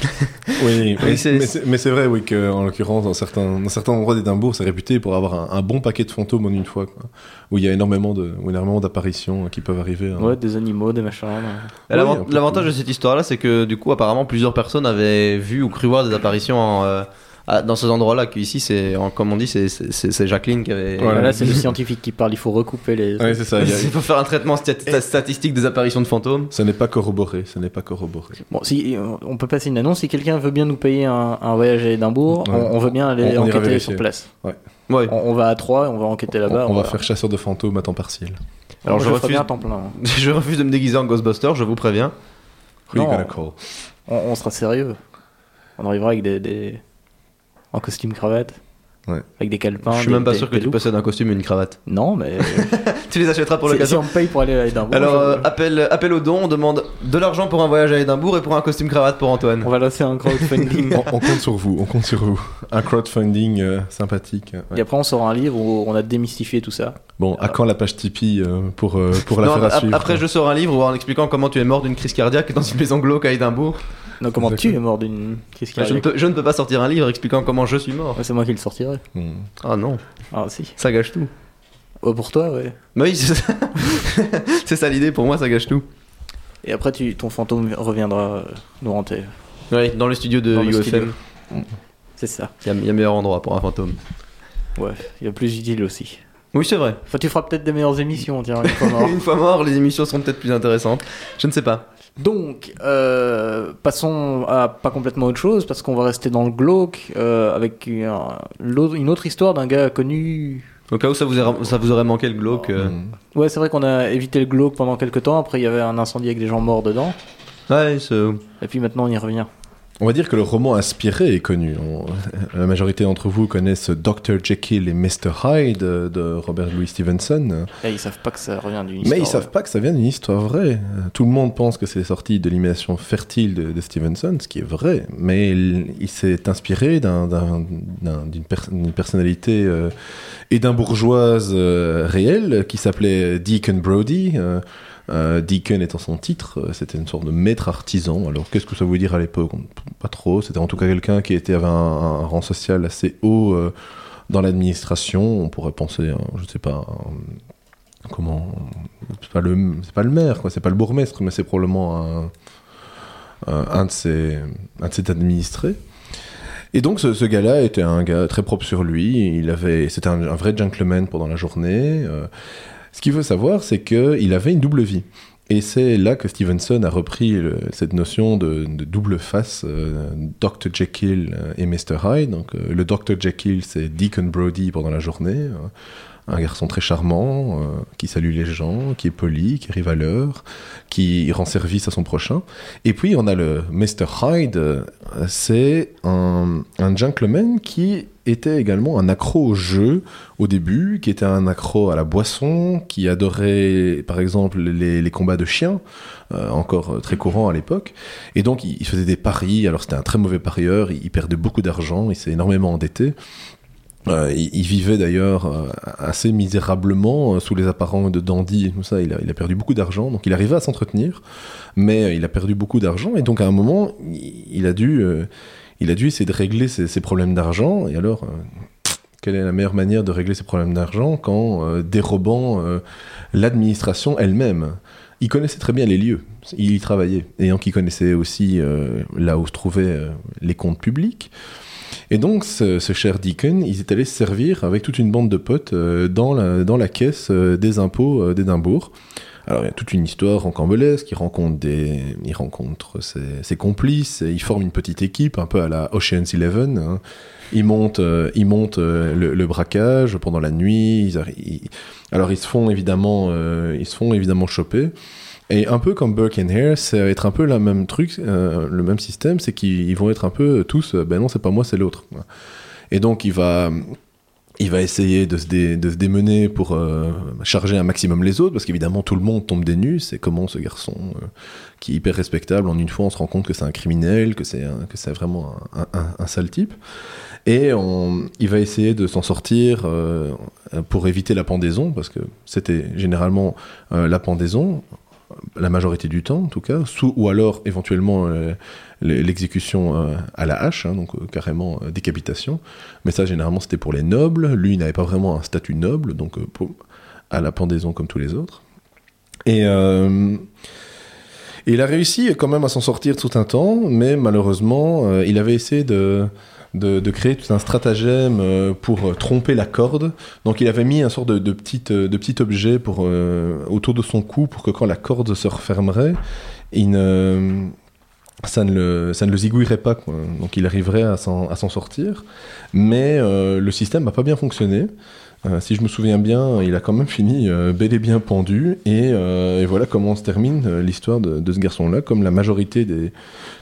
Oui, Oui, mais c'est- mais c'est mais c'est vrai, oui, qu'en l'occurrence, dans certains, dans certains endroits d'Édimbourg, c'est réputé pour avoir un, un bon paquet de fantômes en une fois, quoi. Où il y a énormément de, où énormément d'apparitions qui peuvent arriver. hein. ouais, des animaux, des machins. ouais. L'avantage de cette histoire-là, c'est que du coup, apparemment, plusieurs personnes avaient vu ou cru voir des apparitions en, euh, à- dans ces endroits-là. Qu'ici, c'est, comme on dit, c'est, Jacqueline qui avait. Voilà. Là, c'est le scientifique qui parle, il faut recouper les. Ouais, c'est ça. il faut faire un traitement stat- statistique des apparitions de fantômes. Ce n'est pas corroboré, ce n'est pas corroboré. Bon, si euh, on peut passer une annonce, si quelqu'un veut bien nous payer un, un voyage à Édimbourg, Ouais. on, on veut bien aller On- on enquêter sur place. Ouais. On, on va à Troyes, on va enquêter là-bas. on, on va va- faire chasseur de fantômes à temps partiel. Alors, je refuse- bien temps plein. hein. Je refuse de me déguiser en Ghostbuster, je vous préviens. Non. gonna call? On, on sera sérieux. On arrivera avec des, des- en costume cravate. Ouais. Avec des calepins. je suis même pas des- sûr que tu possèdes un costume et une cravate. Non, mais Tu les achèteras pour si, si l'occasion. on me paye pour aller à Édimbourg, Alors, je- euh, appel, appel au don, on demande de l'argent pour un voyage à Édimbourg et pour un costume cravate pour Antoine. on va lancer un crowdfunding. on, on compte sur vous, on compte sur vous. Un crowdfunding euh, sympathique. ouais. Et après, on sort un livre où on a démystifié tout ça. Bon, à quand la page Tipeee euh, pour, euh, pour la Non, faire à suivre après, je sors un livre en expliquant comment tu es mort d'une crise cardiaque dans une maison glauque à Édimbourg. Donc, comment tu es mort d'une crise Bah, je, ne peux, je ne peux pas sortir un livre expliquant comment je suis mort. Ouais, C'est moi qui le sortirai. Hmm. Ah non, Ah, si. ça gâche tout. Oh, pour toi, ouais. Mais oui, c'est ça, c'est ça l'idée, pour moi ça gâche tout. Et après, tu, ton fantôme reviendra euh, nous hanter. Oui, dans le studio de Dans UFM, studio. C'est ça. il y, a- il y a meilleur endroit pour un fantôme. Ouais, il y a plus utile aussi. Oui, c'est vrai. Enfin, tu feras peut-être des meilleures émissions, tiens, une fois mort. Une fois mort, les émissions seront peut-être plus intéressantes. Je ne sais pas. Donc, euh, passons à pas complètement autre chose, parce qu'on va rester dans le glauque, euh, avec un- l'autre- une autre histoire d'un gars connu. Au cas où ça vous, aurait- ça vous aurait manqué le glauque. euh. Hmm. Ouais, c'est vrai qu'on a évité le glauque pendant quelques temps, après il y avait un incendie avec des gens morts dedans, Ouais, c'est- et puis maintenant on y revient. On va dire que le roman inspiré est connu. On- La majorité d'entre vous connaissent Dr. Jekyll et Mr. Hyde de Robert Louis Stevenson. Et ils savent pas que ça revient d'une histoire. Mais ils savent pas que ça vient d'une histoire vraie. Tout le monde pense que c'est sorti de l'imagination fertile de, de Stevenson, ce qui est vrai. Mais il, il s'est inspiré d'un- d'un- d'un- d'une pers- d'une personnalité euh, édimbourgeoise euh, réelle qui s'appelait Deacon Brody. euh, Euh, Deacon étant son titre, euh, c'était une sorte de maître artisan. Alors qu'est-ce que ça veut dire à l'époque? Pas trop. C'était en tout cas quelqu'un qui était, avait un, rang social assez haut euh, dans l'administration. On pourrait penser, à, je sais pas, un- comment C'est pas le, c'est pas le maire, quoi. C'est pas le bourgmestre, mais c'est probablement un, un, de ses, un de ses administrés. Et donc ce, gars-là était un gars très propre sur lui. Il avait, c'était un, vrai gentleman pendant la journée. Euh, ce qu'il faut savoir, c'est qu'il avait une double vie. Et c'est là que Stevenson a repris cette notion de, double face, euh, Dr. Jekyll euh, et Mr. Hyde. Donc, euh, le Dr. Jekyll, c'est Deacon Brody pendant la journée, euh, un garçon très charmant, qui salue les gens, qui est poli, qui arrive à l'heure, qui rend service à son prochain. Et puis, on a le Mr. Hyde, c'est un gentleman qui était également un accro au jeu au début, qui était un accro à la boisson, qui adorait par exemple les, combats de chiens, euh, encore euh, très courant à l'époque. Et donc il, faisait des paris, alors c'était un très mauvais parieur, il, perdait beaucoup d'argent, il s'est énormément endetté. Euh, il, vivait d'ailleurs assez misérablement sous les apparents de dandy et tout ça. Il a, perdu beaucoup d'argent, donc il arrivait à s'entretenir, mais il a perdu beaucoup d'argent. Et donc à un moment, il, a dû, il a dû essayer de régler ses, problèmes d'argent. Et alors, euh, quelle est la meilleure manière de régler ses problèmes d'argent qu'en euh, dérobant euh, l'administration elle-même? Il connaissait très bien les lieux, il y travaillait, et donc il connaissait aussi là où se trouvaient les comptes publics. Et donc, ce, cher Deacon, il est allé se servir avec toute une bande de potes dans, la, caisse des impôts d'Édimbourg. Alors, il y a toute une histoire rocambolesque. Il rencontre, des, il rencontre ses, complices, et il forme une petite équipe, un peu à la Ocean's Eleven. hein. Ils montent, euh, euh, le, braquage pendant la nuit. Alors, ils se font évidemment, euh, ils se font évidemment choper. Et un peu comme Burke and Hare, c'est être un peu le même truc, le même système, c'est qu'ils ils vont être un peu tous, ben non, c'est pas moi, c'est l'autre. Et donc il va, il va essayer de se, démener pour euh, charger un maximum les autres, parce qu'évidemment tout le monde tombe des nues. C'est comment ce garçon, euh, qui est hyper respectable, en une fois on se rend compte que c'est un criminel, que c'est vraiment un, sale type. Et il va essayer de s'en sortir euh, pour éviter la pendaison, parce que c'était généralement la pendaison, la majorité du temps en tout cas, sous, ou alors éventuellement l'exécution euh, à la hache, hein, donc euh, carrément euh, décapitation. Mais ça généralement c'était pour les nobles. Lui il n'avait pas vraiment un statut noble, donc à la pendaison comme tous les autres. Et, il a réussi quand même à s'en sortir tout un temps, mais malheureusement il avait essayé de de, créer tout un stratagème pour tromper la corde. Donc il avait mis un sort de, de, de petit objet pour, autour de son cou pour que quand la corde se refermerait, il ne, ça, ne le, ça ne le zigouillerait pas. Donc il arriverait à s'en sortir. Mais euh, le système n'a pas bien fonctionné. Euh, si je me souviens bien, il a quand même fini euh, bel et bien pendu. Et, voilà comment se termine l'histoire de, ce garçon-là, comme la majorité des,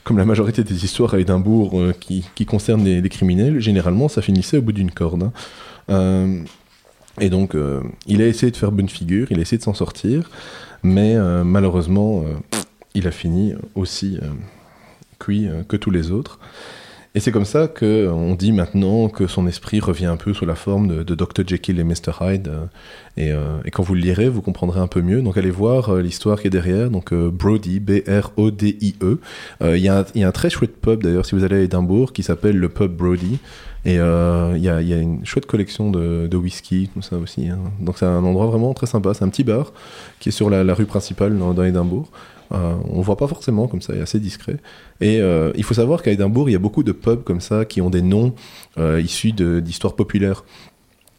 comme la majorité des histoires à Édimbourg qui, qui concernent les, les criminels, généralement ça finissait au bout d'une corde. hein. Et donc il a essayé de faire bonne figure, il a essayé de s'en sortir, mais malheureusement il a fini aussi euh, que tous les autres. Et c'est comme ça que on dit maintenant que son esprit revient un peu sous la forme de, Dr Jekyll et Mr Hyde. euh, et, euh, quand vous le lirez, vous comprendrez un peu mieux. Donc allez voir euh, l'histoire qui est derrière. Donc euh, Brody, B-R-O-D-I-E. Euh, Il y, a un- très chouette pub d'ailleurs si vous allez à Édimbourg qui s'appelle le pub Brody. Et euh, il y, a, une chouette collection de, whisky, tout ça aussi. hein. Donc c'est un endroit vraiment très sympa. C'est un petit bar qui est sur la, la rue principale dans, dans Édimbourg. Euh, on voit pas forcément comme ça, est assez discret. Et euh, il faut savoir qu'à Édimbourg, il y a beaucoup de pubs comme ça qui ont des noms euh, issus d'histoires populaires.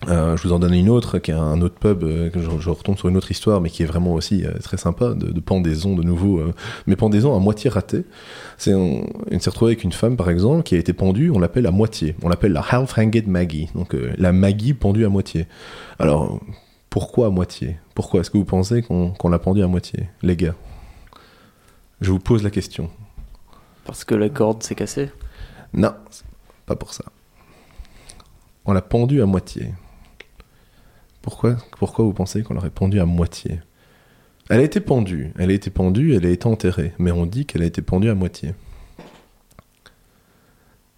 Euh, je vous en donne une autre, qui est un autre pub, je, je retombe sur une autre histoire, mais qui est vraiment aussi très sympa, de, de pendaison de nouveau, mais pendaison à moitié ratée. C'est on, il s'est retrouvé avec une femme, par exemple, qui a été pendue, on l'appelle à moitié. On l'appelle la half-hanged Maggie, donc la Maggie pendue à moitié. Alors, pourquoi à moitié? Pourquoi? Est-ce que vous pensez qu'on l'a pendue à moitié, les gars? Je vous pose la question. Parce que la corde s'est cassée? Non, pas pour ça. On l'a pendu à moitié. Pourquoi, pourquoi vous pensez qu'on l'aurait pendu à moitié? Elle a été pendue, elle a été pendue, elle a été enterrée, mais on dit qu'elle a été pendue à moitié.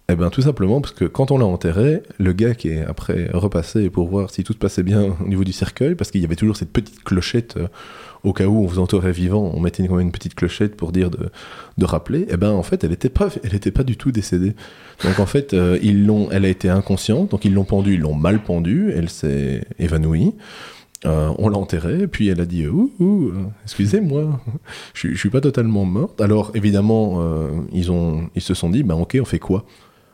Eh ben tout simplement parce que quand on l'a enterré, le gars qui est après repassé pour voir si tout se passait bien au niveau du cercueil, parce qu'il y avait toujours cette petite clochette euh, au cas où on vous entourait vivant, on mettait même une petite clochette pour dire de, de rappeler. Eh ben en fait, elle était pas, elle était pas du tout décédée. Donc en fait, euh, ils l'ont, elle a été inconsciente, donc ils l'ont pendue, ils l'ont mal pendue, elle s'est évanouie. Euh, on l'a enterrée, puis elle a dit ouh, ouh, excusez-moi, je, je suis pas totalement morte. Alors évidemment, ils ont, ils se sont dit, bah ok, on fait quoi?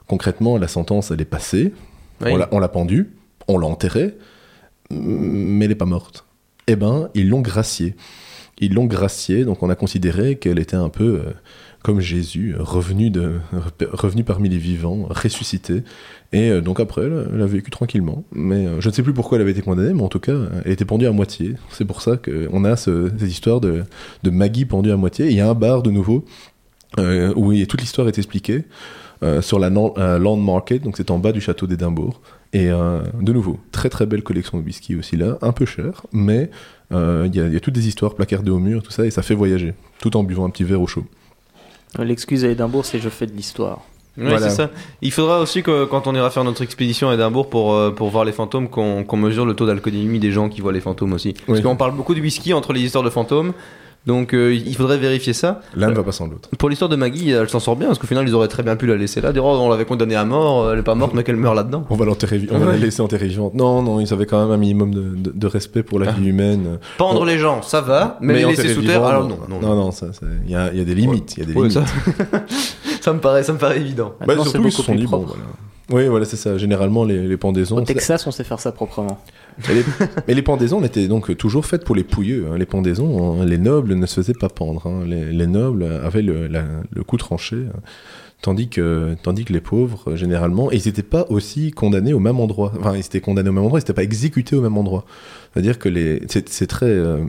Concrètement, la sentence, elle est passée, Oui. on l'a- pendue, on l'a enterrée, mais elle n'est pas morte. Eh ben, ils l'ont graciée. Ils l'ont graciée, donc on a considéré qu'elle était un peu euh, comme Jésus, revenu, de, revenu parmi les vivants, ressuscité. Et euh, donc après, elle, elle a vécu tranquillement. Mais euh, je ne sais plus pourquoi elle avait été condamnée, mais en tout cas, elle était pendue à moitié. C'est pour ça qu'on a ce- cette histoire de, de Maggie pendue à moitié. Il y a un bar de nouveau, où toute l'histoire est expliquée. Euh, sur la euh, Land Market, donc c'est en bas du château d'Édimbourg. Et euh, de nouveau, très très belle collection de whisky aussi là, un peu cher, mais euh, il y, a- il y a toutes des histoires placardées au mur, tout ça, et ça fait voyager, tout en buvant un petit verre au chaud. L'excuse à Édimbourg, c'est je fais de l'histoire. Oui, Voilà. c'est ça. Il faudra aussi que quand on ira faire notre expédition à Édimbourg pour, pour voir les fantômes, qu'on qu'on mesure le taux d'alcoolémie des gens qui voient les fantômes aussi. Parce Oui. qu'on parle beaucoup de whisky entre les histoires de fantômes. Donc euh, il faudrait vérifier ça. L'un ne va pas sans l'autre. Pour l'histoire de Maggie, elle s'en sort bien parce qu'au final ils auraient très bien pu la laisser là. Dire oh, on l'avait condamnée à mort, elle est pas morte mais qu'elle meurt là-dedans. On va l'enterrer, on va la laisser enterrer vivante. Non, non, ils avaient quand même un minimum de, de- de respect pour la vie humaine. Pendre Bon. les gens, ça va, mais, les laisser sous vivant, terre, alors non. non, non, non, ça, ça- il y a, il y a des limites, il y a des Ouais, limites. ça, ça me paraît, ça me paraît évident. Bah, surtout, ils se sont dit, bon, voilà. Oui, voilà, c'est ça. Généralement, les, les pendaisons. Au Texas, on sait faire ça proprement. Mais les, mais les pendaisons étaient donc toujours faites pour les pouilleux. hein. Les pendaisons, hein, les nobles ne se faisaient pas pendre. hein. Les, les nobles avaient le, la- le cou tranché. Tandis que, tandis que les pauvres, généralement, ils n'étaient pas aussi condamnés au même endroit. Enfin, ils étaient condamnés au même endroit, ils n'étaient pas exécutés au même endroit. C'est-à-dire que les, c'est, c'est très, euh,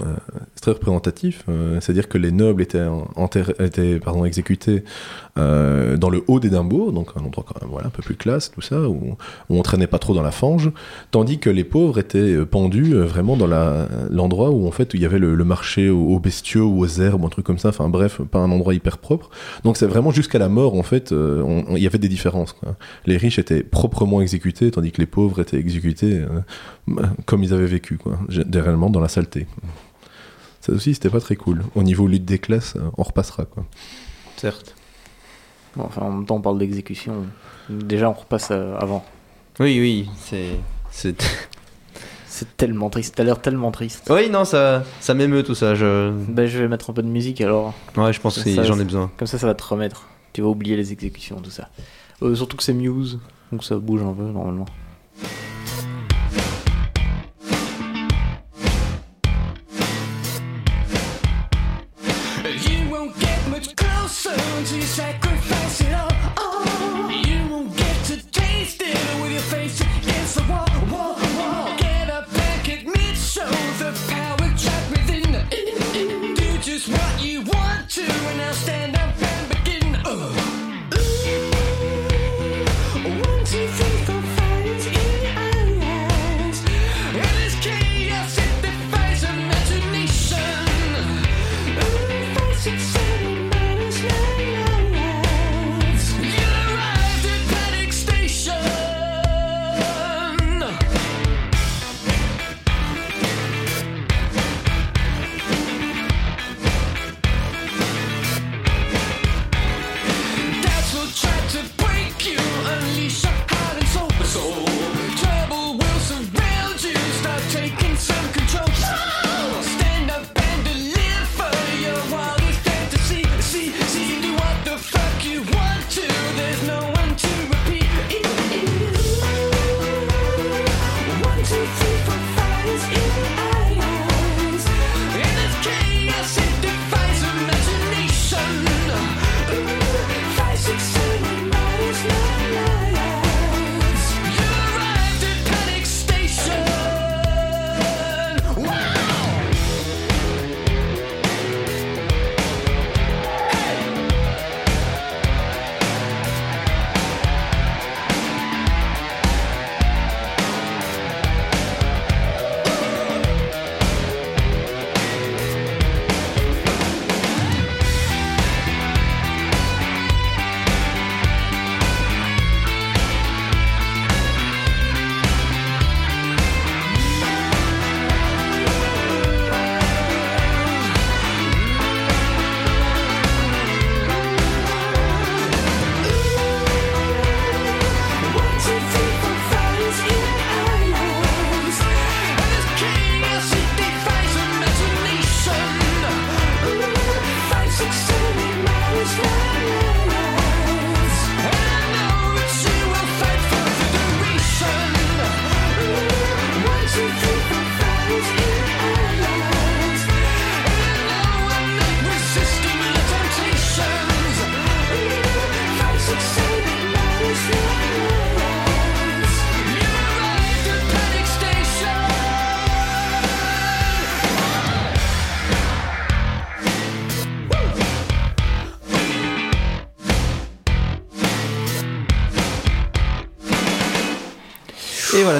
euh, c'est très représentatif. euh, c'est-à-dire que les nobles étaient, exécutés euh, dans le haut d'Édimbourg, donc un endroit voilà, un peu plus classe, tout ça, où, où on traînait pas trop dans la fange, tandis que les pauvres étaient pendus vraiment dans l'endroit où en fait il y avait le, marché aux, aux bestiaux ou aux herbes, un truc comme ça, enfin bref, pas un endroit hyper propre. Donc c'est vraiment jusqu'à la mort en fait, il y avait des différences. Les riches étaient proprement exécutés, tandis que les pauvres étaient exécutés comme ils avaient vécu, quoi, généralement dans la saleté. Ça aussi, c'était pas très cool. Au niveau lutte des classes, euh, on repassera, quoi. Certes. Bon, enfin, en même temps, on parle d'exécution. Déjà, on repasse euh, avant. Oui, oui, c'est. c'est- C'est tellement triste. T'as l'air tellement triste. Oui, non, ça, ça m'émeut tout ça. Je... Ben, je vais mettre un peu de musique alors. Ouais, je pense que j'en ai besoin. Comme ça, ça va te remettre. Tu vas oublier les exécutions, tout ça. Euh, surtout que c'est Muse. Donc ça bouge un peu normalement.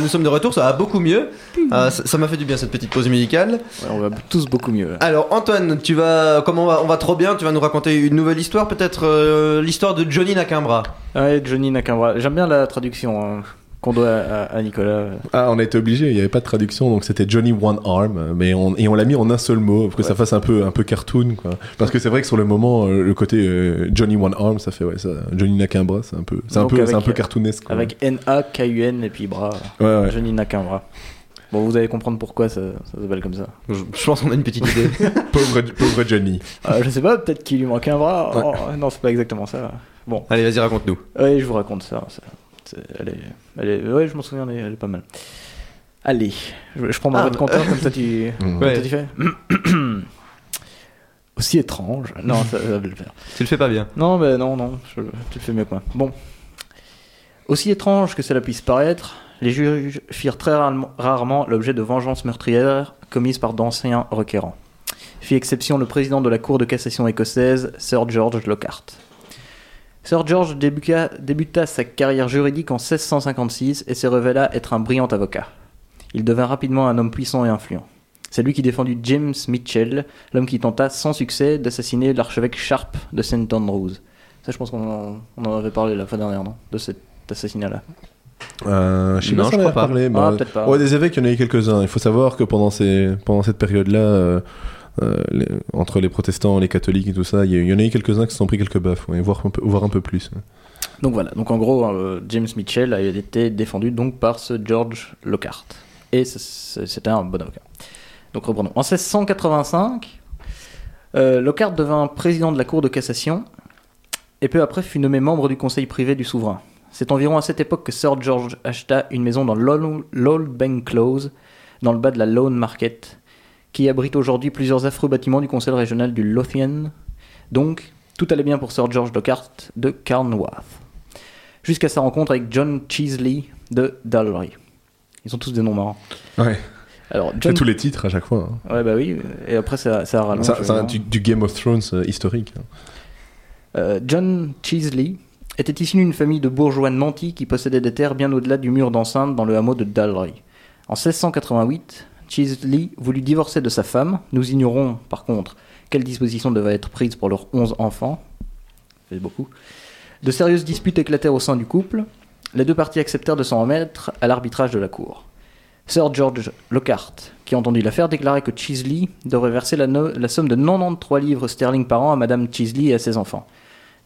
Nous sommes de retour, ça va beaucoup mieux. Euh, ça m'a fait du bien cette petite pause musicale. Ouais, on va tous beaucoup mieux. là. Alors Antoine, tu vas, comment on va, on va trop bien, tu vas nous raconter une nouvelle histoire, peut-être euh, l'histoire de Johnny Nakimbra. Ouais, Johnny Nakamura. J'aime bien la traduction hein, qu'on doit à, à Nicolas. Ah, on a été obligé, il n'y avait pas de traduction, donc c'était Johnny One Arm, mais on, et on l'a mis en un seul mot pour que ça fasse un peu, un peu cartoon, quoi. Parce que c'est vrai que sur le moment, euh, le côté euh, Johnny One Arm, ça fait, ouais, ça, Johnny Nakimbra, c'est un peu, c'est un peu, avec, c'est un peu cartoonesque. quoi. Avec N-A-K-U-N et puis bras. Ouais, ouais. Johnny Nakamura. Bon, vous allez comprendre pourquoi ça, ça s'appelle comme ça. Je, je pense qu'on a une petite idée. pauvre, pauvre Johnny. Euh, je sais pas, peut-être qu'il lui manque un bras. Ouais. Oh, non, c'est pas exactement ça. Bon, Allez, vas-y, raconte-nous. ouais, je vous raconte ça. ça- elle est, elle est, ouais, je m'en souviens, elle est, elle est pas mal. Allez, je, je prends mon Ah, votre compteur comme ça tu, Mm. Ouais. ça tu fais. Aussi étrange. Non, ça, ça va le faire. Tu le fais pas bien. Non, mais non, non, je- tu le fais mieux que moi. Bon. Aussi étrange que cela puisse paraître, les juges firent très rarement l'objet de vengeances meurtrières commises par d'anciens requérants. Fit exception le président de la Cour de cassation écossaise, Sir George Lockhart. Sir George débuta, débuta sa carrière juridique en 1656 et se révéla être un brillant avocat. Il devint rapidement un homme puissant et influent. C'est lui qui défendit James Mitchell, l'homme qui tenta sans succès d'assassiner l'archevêque Sharp de St. Andrews. Ça, je pense qu'on en, on en avait parlé la fois dernière, non De cet assassinat-là. Euh, je sais Non, pas si on en a crois pas. parlé. Ah, bah, peut-être pas. Ouais, des évêques, il y en a eu quelques-uns. Il faut savoir que pendant, ces, pendant cette période-là, euh, euh, les- entre les protestants, les catholiques et tout ça, il y, en a eu quelques-uns qui se sont pris quelques baffes, voire, un peu, plus. Donc voilà, donc en gros, euh, James Mitchell a été défendu donc par ce George Lockhart. Et c'était un bon avocat. Donc reprenons. En 1685, euh, Lockhart devint président de la Cour de cassation et peu après fut nommé membre du conseil privé du souverain. C'est environ à cette époque que Sir George acheta une maison dans l'Old l'Old Bank Close, dans le bas de la Lawn Market, qui abrite aujourd'hui plusieurs affreux bâtiments du conseil régional du Lothian. Donc, tout allait bien pour Sir George Lockhart de Carnwath jusqu'à sa rencontre avec John Cheesley de Dalry. Ils ont tous des noms marrants. Ouais. Alors, John... tous les titres à chaque fois. hein. Ouais, bah oui, et après ça, ça rallonge. Ça- du, du Game of Thrones euh, historique. hein. Euh, John Cheesley était issu d'une famille de bourgeois nantis qui possédaient des terres bien au-delà du mur d'enceinte dans le hameau de Dalry. En 1688, Cheesley voulut divorcer de sa femme. Nous ignorons, par contre, quelles dispositions devaient être prises pour leurs 11 enfants. De sérieuses disputes éclatèrent au sein du couple. Les deux parties acceptèrent de s'en remettre à l'arbitrage de la cour. Sir George Lockhart, qui entendit l'affaire, déclarait que Cheesley devrait verser la, somme de 93 livres sterling par an à Madame Cheesley et à ses enfants.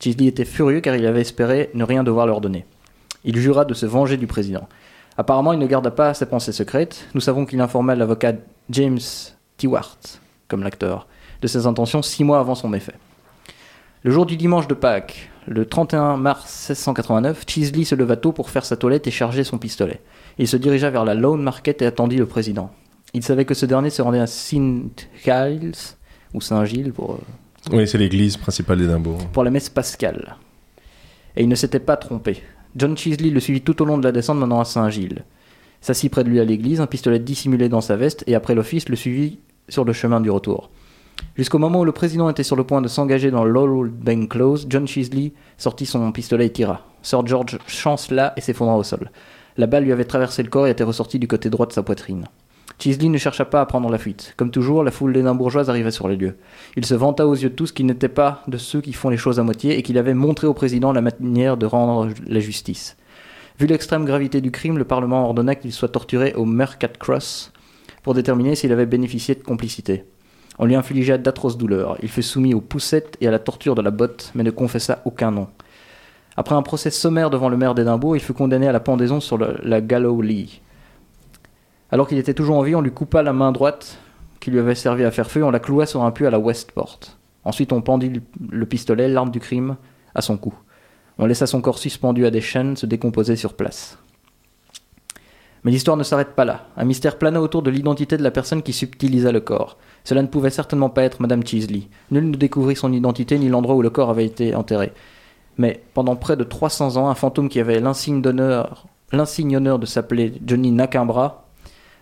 Cheesley était furieux car il avait espéré ne rien devoir leur donner. Il jura de se venger du président. Apparemment, il ne garda pas ses pensées secrètes. Nous savons qu'il informa l'avocat James Tewart, comme l'acteur, de ses intentions six mois avant son méfait. Le jour du dimanche de Pâques, le 31 mars 1689, Cheesley se leva tôt pour faire sa toilette et charger son pistolet. Il se dirigea vers la Lawn Market et attendit le président. Il savait que ce dernier se rendait à St. Giles, ou Saint-Gilles pour, euh, Oui, c'est l'église principale d'Édimbourg. pour la messe pascale. Et il ne s'était pas trompé. John Cheesley le suivit tout au long de la descente menant à Saint-Gilles. S'assit près de lui à l'église, un pistolet dissimulé dans sa veste, et après l'office, le suivit sur le chemin du retour. Jusqu'au moment où le président était sur le point de s'engager dans l'Old Bank Close, John Cheesley sortit son pistolet et tira. Sir George chancela et s'effondra au sol. La balle lui avait traversé le corps et était ressortie du côté droit de sa poitrine. Cheesley ne chercha pas à prendre la fuite. Comme toujours, la foule d'édimbourgeoises arrivait sur les lieux. Il se vanta aux yeux de tous qu'il n'était pas de ceux qui font les choses à moitié et qu'il avait montré au président la manière de rendre la justice. Vu l'extrême gravité du crime, le Parlement ordonna qu'il soit torturé au Mercat Cross pour déterminer s'il avait bénéficié de complicité. On lui infligea d'atroces douleurs. Il fut soumis aux poussettes et à la torture de la botte, mais ne confessa aucun nom. Après un procès sommaire devant le maire d'Édimbourg, il fut condamné à la pendaison sur la Gallowly. Alors qu'il était toujours en vie, on lui coupa la main droite qui lui avait servi à faire feu, on la cloua sur un puits à la Westport. Ensuite, on pendit le- le pistolet, l'arme du crime, à son cou. On laissa son corps suspendu à des chaînes se décomposer sur place. Mais l'histoire ne s'arrête pas là. Un mystère plana autour de l'identité de la personne qui subtilisa le corps. Cela ne pouvait certainement pas être Madame Cheesley. Nul ne découvrit son identité ni l'endroit où le corps avait été enterré. Mais pendant près de 300 ans, un fantôme qui avait l'insigne honneur de s'appeler Johnny Nakimbra,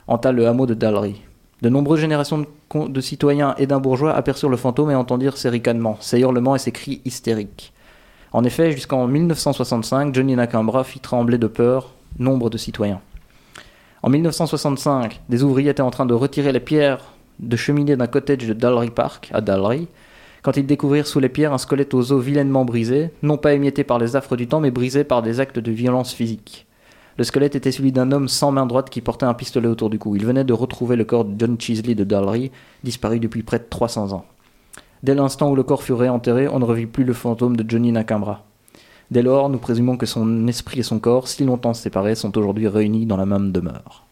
hanta le hameau de Dalry. De nombreuses générations de, de citoyens édimbourgeois aperçurent le fantôme et entendirent ses ricanements, ses hurlements et ses cris hystériques. En effet, jusqu'en 1965, Johnny Nakimbra fit trembler de peur nombre de citoyens. En 1965, des ouvriers étaient en train de retirer les pierres de cheminée d'un cottage de Dalry Park, à Dalry, quand ils découvrirent sous les pierres un squelette aux os vilainement brisé, non pas émietté par les affres du temps, mais brisé par des actes de violence physique. Le squelette était celui d'un homme sans main droite qui portait un pistolet autour du cou. Il venait de retrouver le corps de John Cheesley de Dalry, disparu depuis près de 300 ans. Dès l'instant où le corps fut réenterré, on ne revit plus le fantôme de Johnny Nakamura. Dès lors, nous présumons que son esprit et son corps, si longtemps séparés, sont aujourd'hui réunis dans la même demeure.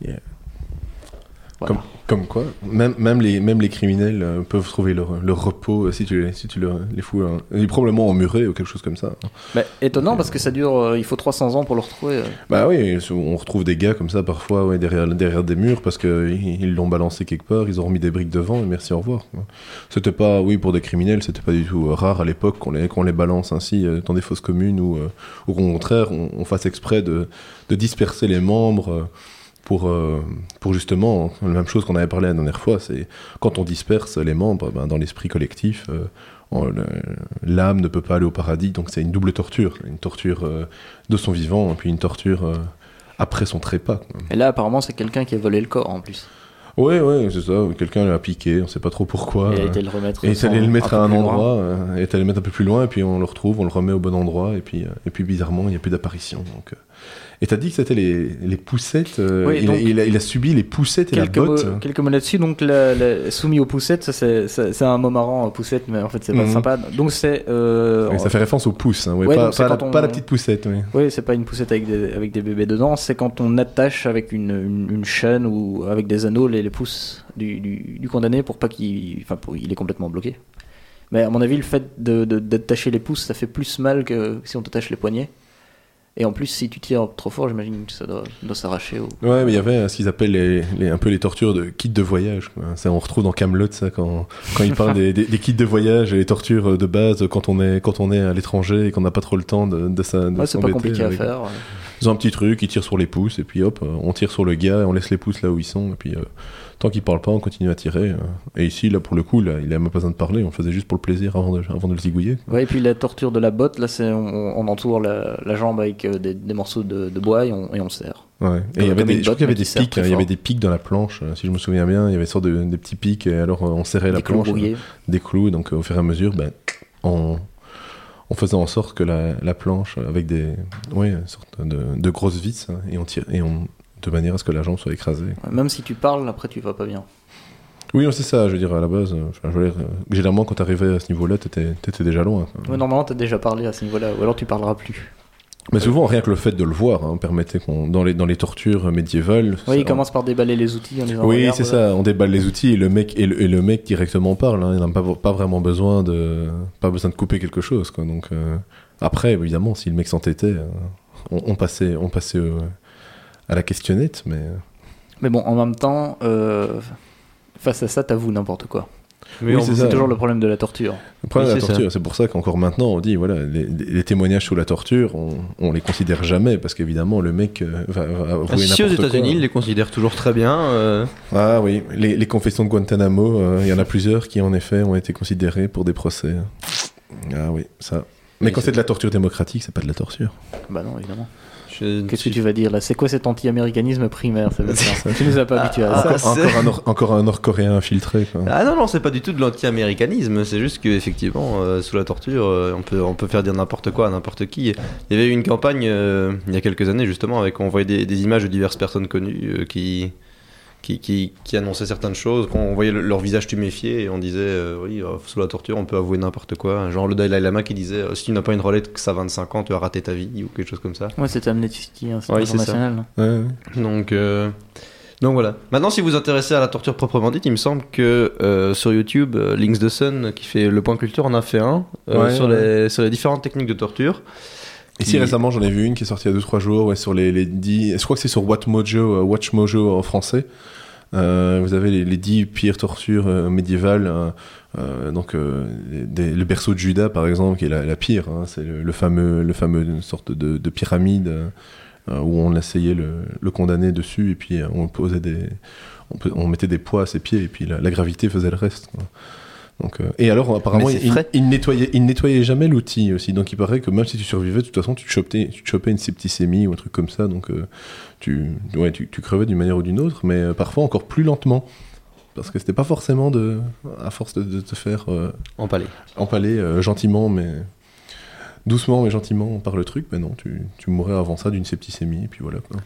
Yeah. Voilà. Comme, comme quoi, même, même, les, même les criminels euh, peuvent trouver leur, leur repos euh, si tu, les- si tu les fous. hein. Et probablement emmurés ou quelque chose comme ça. Étonnant parce que ça dure, euh, il faut 300 ans pour le retrouver. Bah oui, on retrouve des gars comme ça parfois ouais, derrière, derrière des murs parce qu'ils l'ont balancé quelque part, ils ont remis des briques devant et merci, au revoir. C'était pas, oui, pour des criminels, c'était pas du tout rare à l'époque qu'on les, qu'on les balance ainsi dans des fosses communes ou au contraire on, on fasse exprès de, de disperser les membres. Pour, euh, pour justement, la même chose qu'on avait parlé la dernière fois, c'est quand on disperse les membres ben, dans l'esprit collectif, euh, l'âme ne peut pas aller au paradis, donc c'est une double torture, une torture euh, de son vivant, et puis une torture après son trépas. quoi. Et là, apparemment, c'est quelqu'un qui a volé le corps en plus. Ouais, ouais, c'est ça, quelqu'un l'a piqué, on sait pas trop pourquoi. et il a été le remettre. et le mettre à un loin. endroit, euh, et est allé le mettre un peu plus loin, et puis on le retrouve, on le remet au bon endroit, et puis, et puis bizarrement, il n'y a plus d'apparition. Donc. Et t'as dit que c'était les, les poussettes, euh, Oui, il, donc- a, il a- il a subi les poussettes et la mots, botte. quelques mots là-dessus. Donc, la- la- soumis aux poussettes, ça, c'est- un mot marrant, poussette, mais en fait, c'est pas Mhm. sympa. Donc, c'est. euh, Oui, ça fait référence aux pouces, hein, ouais, Ouais, pas, la, quand on- pas la petite poussette. Oui. Oui, c'est pas une poussette avec des, avec des bébés dedans, c'est quand on attache avec une, une, une chaîne ou avec des anneaux les, les pouces du, du, du condamné pour pas qu'il. Enfin, pour, il est complètement bloqué. Mais à mon avis, le fait de- de- d'attacher les pouces, ça fait plus mal que si on t'attache les poignets. Et en plus, si tu tires trop fort, j'imagine que ça doit, doit s'arracher. Ou... Ouais, mais il y avait euh, ce qu'ils appellent les, les- un peu les tortures de kits de voyage. quoi. Ça, on retrouve dans Camelot ça quand quand ils parlent des, des, des kits de voyage et les tortures de base quand on est quand on est à l'étranger et qu'on n'a pas trop le temps de de, ça. de Ouais, c'est pas compliqué à faire. Ils ont un petit truc, ils tirent sur les pouces et puis hop, euh, on tire sur le gars et on laisse les pouces là où ils sont et puis euh, tant qu'ils parlent pas, on continue à tirer. euh. Et ici, là pour le coup, là, il a même pas besoin de parler, on le faisait juste pour le plaisir avant de avant de le zigouiller. Ouais, et puis la torture de la botte, là, c'est on, on entoure la, la jambe avec euh, des, des morceaux de, de bois et on, et on serre. Ouais. Et il y avait des, je crois qu'il y avait des pics, il y avait des pics dans la planche, euh, si je me souviens bien, il y avait sorte de des petits pics et alors on serrait la des planche, brouillés. des clous, donc au fur et à mesure, ben, on, on faisait en sorte que la, la planche, avec des, ouais, sorte de, de grosses vis, hein, et on tire, et on, de manière à ce que la jambe soit écrasée. Même si tu parles, après tu vas pas bien. Oui, c'est ça, je veux dire, à la base, euh, enfin, je veux dire, euh, généralement, quand t'arrivais à ce niveau-là, t'étais, t'étais déjà loin. Ouais, normalement, t'as déjà parlé à ce niveau-là, ou alors tu parleras plus. Mais souvent, rien que le fait de le voir, hein, permettait qu'on, dans les, dans les tortures médiévales. Oui, ça- il commence par déballer les outils en disant Oui, c'est ça. On déballe les outils et le mec et le, et le mec directement parle. Hein, il n'a pas, pas vraiment besoin de pas besoin de couper quelque chose. Quoi. Donc euh, après, évidemment, si le mec s'entêtait, on, on passait on passait euh, à la questionnette, mais Mais bon, en même temps, euh, face à ça, t'avoues n'importe quoi. Mais Oui, c'est toujours le problème de la torture. le problème Oui, de la c'est torture, c'est pour ça qu'encore maintenant, on dit voilà, les, les témoignages sous la torture, on, on les considère jamais parce qu'évidemment, le mec euh, va, va avouer Ah, si aux. États-Unis, ils les considèrent toujours très bien. euh, Ah oui, les, les confessions de Guantanamo, euh, il y en a plusieurs qui en effet ont été considérées pour des procès. Ah oui, ça. Mais Oui, quand c'est- c'est de la torture démocratique, c'est pas de la torture. Bah non, évidemment. Je- Qu'est-ce que tu vas dire là? C'est quoi cet anti-américanisme primaire Tu nous as pas habitués à ça. Ah, encore, c'est- encore un Nord- encore un Nord-Coréen infiltré. Quoi. Ah non, non, c'est pas du tout de l'anti-américanisme, c'est juste qu'effectivement, euh, sous la torture, euh, on, peut, on peut faire dire n'importe quoi à n'importe qui. Il y avait eu une campagne euh, il y a quelques années, justement, avec on voyait des, des images de diverses personnes connues euh, qui, qui, qui, qui annonçaient certaines choses, qu'on voyait le- leur visage tuméfié et on disait, euh, oui, euh, sous la torture, on peut avouer n'importe quoi. Genre le Dalai Lama qui disait, euh, si tu n'as pas une Rolette que ça a 25 ans, tu as raté ta vie, ou quelque chose comme ça. Ouais, c'était Amnesty Ouais, c'est ça. International. non Ouais, ouais. Donc, euh, donc voilà. Maintenant, si vous vous intéressez à la torture proprement dite, il me semble que euh, sur YouTube, euh, Links the Sun, qui fait le point culture, en a fait un euh, Ouais, sur, ouais. Les, sur les différentes techniques de torture. Ici récemment, j'en ai vu une qui est sortie il y a 2-3 jours ouais, sur les, les 10. Je crois que c'est sur WatchMojo, euh, WatchMojo en français. Euh, vous avez les, les 10 pires tortures euh, médiévales. euh, euh, donc, des- le berceau de Judas, par exemple, qui est la, la pire. hein, c'est le, le fameux, le fameux sorte de, de pyramide où on asseyait le, le condamné dessus et puis on posait des, on, mettait des poids à ses pieds et puis la, la gravité faisait le reste. quoi. Donc, euh, et alors, apparemment, il, il nettoyait, il nettoyait jamais l'outil aussi. Donc, il paraît que même si tu survivais, de toute façon, tu te chopais, tu te chopais une septicémie ou un truc comme ça. Donc, euh, tu, ouais, tu, tu crevais d'une manière ou d'une autre, mais euh, parfois encore plus lentement. Parce que c'était pas forcément de, à force de, de te faire euh, empaler euh, gentiment, mais doucement mais gentiment par le truc. Mais non, tu, tu mourrais avant ça d'une septicémie, et puis voilà. Quoi.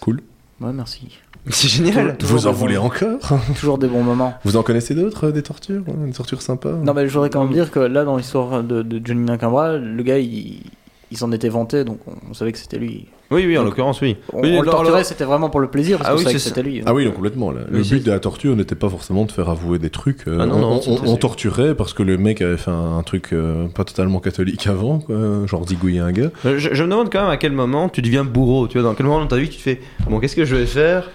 Cool. Ouais, merci. C'est génial. Toujours Vous en voulez bons- encore Toujours des bons moments. Vous en connaissez d'autres, euh, des tortures euh, Des tortures sympas Non, mais je voudrais quand même dire que là, dans l'histoire de, de Johnny Nakamura, le gars, il, il s'en était vanté, donc on, on savait que c'était lui. Oui, oui, en l'occurrence, oui. On, Oui, on le torturait, c'était vraiment pour le plaisir, parce Ah qu'on oui, savait que c'est c'était lui. Ah oui, non, complètement. là. Le Oui, but de la torture n'était pas forcément de faire avouer des trucs. euh, Ah non, on, non, torturait parce que le mec avait fait un, un truc euh, pas totalement catholique avant, quoi, genre zigouiller un gars. Je, je me demande quand même à quel moment tu deviens bourreau. Tu vois, dans quel moment dans ta vie tu te fais Bon, qu'est-ce que je vais faire?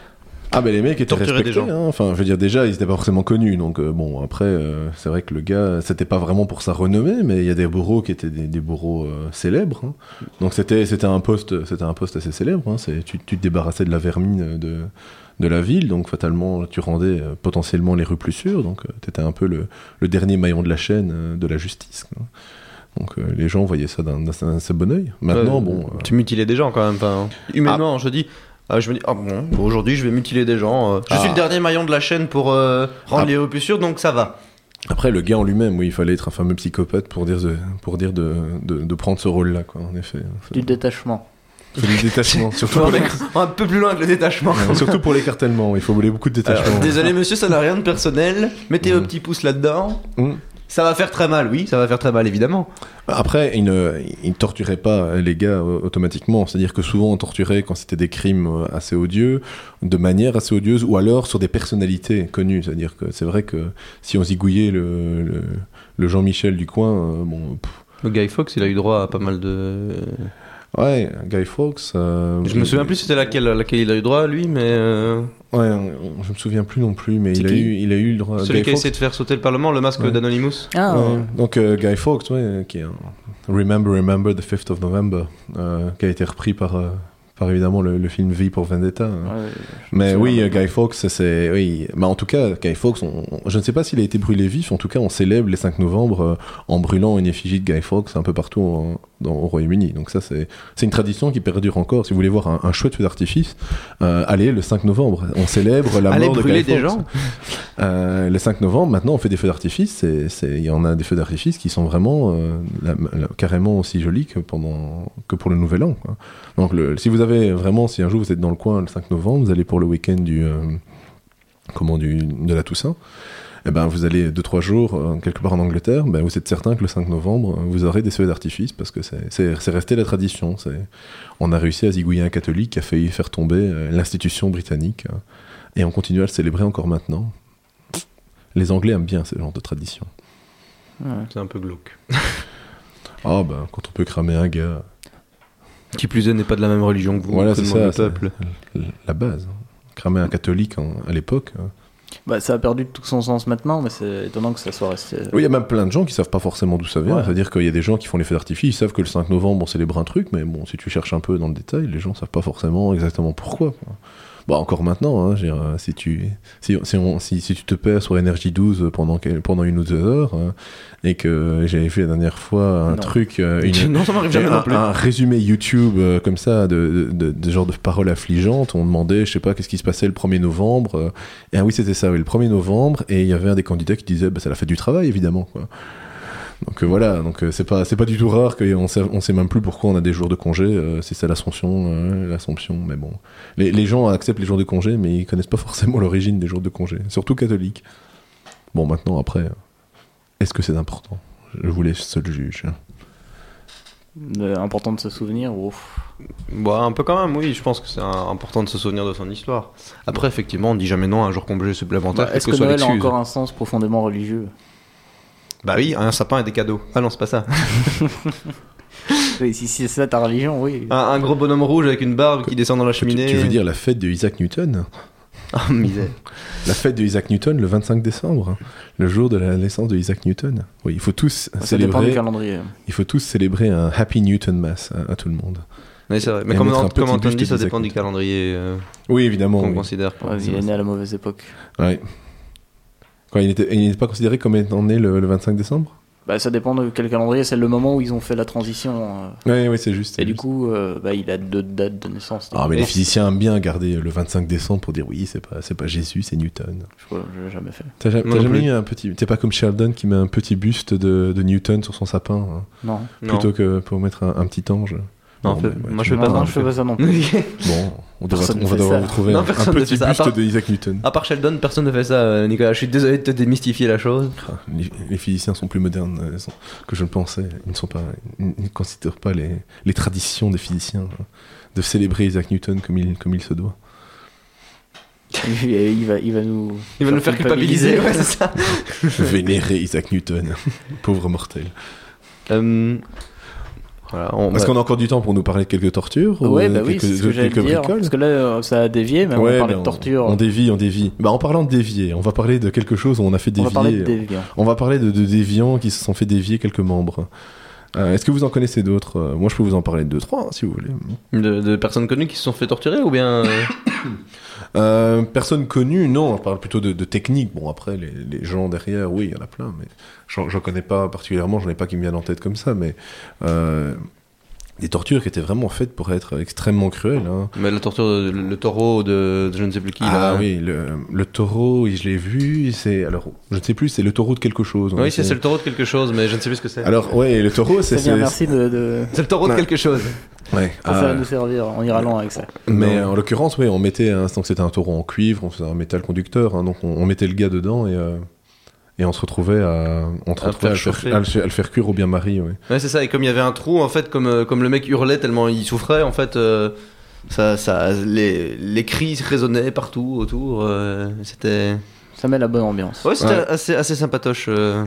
Ah, ben les mecs étaient Torturer des respectés. gens. hein. Enfin, je veux dire, déjà, ils étaient pas forcément connus. Donc, euh, bon, après, euh, c'est vrai que le gars, c'était pas vraiment pour sa renommée, mais il y a des bourreaux qui étaient des, des bourreaux euh, célèbres. hein. Donc, c'était c'était un poste c'était un poste assez célèbre. hein. C'est- Tu, tu te débarrassais de la vermine de, de la ville, donc fatalement, tu rendais euh, potentiellement les rues plus sûres. Donc, tu étais un peu le, le dernier maillon de la chaîne euh, de la justice. quoi. Donc, euh, les gens voyaient ça d'un d'un assez bon oeil. Maintenant, Euh, bon. euh, Tu mutilais des gens quand même. Enfin, humainement, je dis. Ah, je me dis, ah bon, aujourd'hui je vais mutiler des gens. euh, je Ah. suis le dernier maillon de la chaîne pour euh, rendre Ah. les plus sûres, donc ça va. Après, le gars en lui-même, oui, il fallait être un fameux psychopathe pour dire de, pour dire de, de, de prendre ce rôle-là, quoi, en effet. Du détachement. Du détachement, surtout pour, les... un peu plus loin que le détachement. Ouais, surtout pour l'écartèlement, il faut voler beaucoup de Alors, détachement. désolé monsieur, ça n'a rien de personnel. Mettez vos petits pouces là-dedans. Mm. Ça va faire très mal, oui, ça va faire très mal évidemment. Après, il ne, il ne torturait pas les gars euh, automatiquement, c'est-à-dire que souvent on torturait quand c'était des crimes euh, assez odieux, de manière assez odieuse, ou alors sur des personnalités connues, c'est-à-dire que c'est vrai que si on zigouillait le, le, le Jean-Michel du coin, euh, bon, pff, Le Guy Fox, il a eu droit à pas mal de. ouais, Guy Fawkes. euh, Je me souviens plus c'était laquelle, laquelle il a eu droit lui, mais. euh, Ouais, on- je me souviens plus non plus, mais il a, eu, il a eu le droit. Celui Guy qui a essayé de faire sauter le Parlement, le masque Ouais. d'Anonymous. Ah, Ouais. Donc euh, Guy Fawkes, ouais, qui est un Remember, Remember the 5th of November, euh, qui a été repris par, euh, par évidemment le, le film V pour Vendetta. hein. ouais. Mais oui, Guy Fawkes, c'est oui. Mais en tout cas, Guy Fawkes, on- je ne sais pas s'il a été brûlé vif. En tout cas, on célèbre les 5 novembre euh, en brûlant une effigie de Guy Fawkes un peu partout en- dans, au Royaume-Uni. Donc ça, c'est c'est une tradition qui perdure encore. Si vous voulez voir un, un chouette feu d'artifice, euh, allez le 5 novembre. On célèbre la Allez mort de brûler Guy des gens. Euh, le 5 novembre, maintenant, on fait des feux d'artifice. Il y en a des feux d'artifice qui sont vraiment euh, la- la- carrément aussi jolis que, pendant, que pour le Nouvel An. quoi. Donc, le- si vous avez vraiment, si un jour vous êtes dans le coin le 5 novembre, vous allez pour le week-end du, comment, du, de la Toussaint. Eh ben, vous allez 2-3 jours euh, quelque part en Angleterre, ben, vous êtes certain que le 5 novembre, euh, vous aurez des feux d'artifice parce que c'est- c'est c'est resté la tradition. On a réussi à zigouiller un catholique qui a failli faire tomber euh, l'institution britannique euh, et on continue à le célébrer encore maintenant. Les Anglais aiment bien ce genre de tradition. C'est un peu glauque. Ah ben, quand on peut cramer un gars, Qui plus est n'est pas de la même religion que vous, Voilà, c'est ça, peuple. la base. hein. Cramer un catholique en- à l'époque. Bah, ça a perdu tout son sens maintenant, mais c'est étonnant que ça soit resté. Oui, il y a même plein de gens qui savent pas forcément d'où ça vient. Ouais. C'est-à-dire qu'il y a des gens qui font les feux d'artifice, ils savent que le 5 novembre on célèbre un truc, mais bon, si tu cherches un peu dans le détail, les gens savent pas forcément exactement pourquoi. quoi. Bah, encore maintenant, hein, dire, si, tu, si, si, on- si, si tu te perds sur Énergie 12 pendant, pendant une ou deux heures, hein, et que j'avais vu la dernière fois un Non. truc, euh, une, non, ça m'arrive jamais un, non plus. un résumé YouTube euh, comme ça de, de, de, de genre de paroles affligeantes. On demandait, je sais pas, qu'est-ce qui se passait le 1er novembre. euh, et ah oui, c'était ça, oui, le 1er novembre. Et il y avait un des candidats qui disait, bah, c'est la fête du travail, évidemment. Quoi. Donc euh, voilà, donc euh, c'est pas c'est pas du tout rare qu'on sait, on sait même plus pourquoi on a des jours de congé, euh, si c'est l'Assomption, euh, l'Assomption, mais bon. Les, les gens acceptent les jours de congé, mais ils connaissent pas forcément l'origine des jours de congé, surtout catholiques. Bon, maintenant, après, euh, est-ce que c'est important? Je vous laisse seul juge. Euh, important de se souvenir. Ouf? Bah, un peu quand même, oui, je pense que c'est important de se souvenir de son histoire. Après, effectivement, on dit jamais non à un jour congé supplémentaire, Bah, Est-ce que, que soit Noël a encore un sens profondément religieux? Bah oui, un sapin et des cadeaux. Ah non, c'est pas ça. Oui, Si c'est ça ta religion, oui. Un, un gros bonhomme rouge avec une barbe qui descend dans la Tu, cheminée. tu veux dire la fête de Isaac Newton? Ah, misère. La fête de Isaac Newton le 25 décembre, le jour de la naissance de Isaac Newton. Oui, il faut tous Ça dépend du célébrer. calendrier. Il faut tous célébrer un Happy Newton Mass à, à tout le monde. Mais c'est vrai. Mais comme, on- comme Antoine dit, ça dépend du calendrier euh, Oui, évidemment. qu'on oui. considère. Ouais, il est né à la mauvaise époque. Ouais. Quoi, il n'était il n'était pas considéré comme étant né le, le 25 décembre? Bah, ça dépend de quel calendrier. C'est le moment où ils ont fait la transition. euh, Oui, oui, c'est juste. Et du juste. coup, euh, bah, il a deux dates de naissance. Ah, mais les physiciens aiment bien garder le 25 décembre pour dire oui, c'est pas, c'est pas Jésus, c'est Newton. Je l'ai jamais fait. T'as ja- jamais plus. mis un petit. T'es pas comme Sheldon qui met un petit buste de, de Newton sur son sapin, hein, Non. Non. plutôt que pour mettre un, un petit ange. Non, Bon, bah, moi, je fais pas non, ça. je fais pas ça non plus. Bon, on, va devoir ça. retrouver Non, un, ne petit buste part- d'Isaac Newton. À part Sheldon, personne ne fait ça, euh, Nicolas. Je suis désolé de te démystifier la chose. Ah, Les, les physiciens sont plus modernes euh, sont- que je le pensais. Ils ne sont pas, ils ne considèrent pas les, les traditions des physiciens hein, de célébrer Isaac Newton comme il, comme il se doit. Et il va, il va nous. Il va nous faire culpabiliser, ouais, c'est ça. Vénérer Isaac Newton, pauvre mortel. Euh, voilà, on, Est-ce bah, qu'on a encore du temps pour nous parler de quelques tortures ou Ouais, de bah oui, quelques, ce que de j'allais quelques dire. bricoles Parce que là, euh, ça a dévié, mais on Ouais, va parler mais de torture. On, dévie, on dévie. Bah, en parlant de dévier, on va parler de quelque chose où on a fait on dévier. va parler de déviant. On va parler de, de déviants qui se sont fait dévier quelques membres. Euh, Est-ce que vous en connaissez d'autres? Euh, Moi, je peux vous en parler de deux, trois, hein, si vous voulez. de, de personnes connues qui se sont fait torturer ou bien. euh, personne connue, non, je parle plutôt de, technique. Bon, après, les, les gens derrière, oui, il y en a plein, mais j'en connais pas particulièrement, j'en ai pas qui me viennent en tête comme ça, mais euh, des tortures qui étaient vraiment faites pour être extrêmement cruelles. hein. mais la torture, de- le, le taureau de, de je ne sais plus qui. ah là. oui, le, le taureau, oui, je l'ai vu, c'est. Alors, je ne sais plus, c'est le taureau de quelque chose. hein, Oui, c'est le taureau de quelque chose, mais je ne sais plus ce que c'est. Alors, ouais, le taureau, c'est. C'est bien, c'est- merci de, de, C'est le taureau de quelque chose. Ouais. pour ah, faire nous servir. On ira loin avec ça. Mais Non. en l'occurrence, oui, on mettait, donc c'était un taureau en cuivre, on faisait un métal conducteur, hein, donc on, on mettait le gars dedans et, euh, et on se retrouvait à, on se À retrouvait à, le faire, à le- à le faire cuire au bien mari, ouais. Ouais, c'est ça. Et comme il y avait un trou, en fait, comme, euh, comme le mec hurlait tellement il souffrait, en fait, euh, ça, ça, les, les cris résonnaient partout autour. euh, c'était. Ça met la bonne ambiance. Ouais, c'était Ouais. assez, assez sympatoche. euh.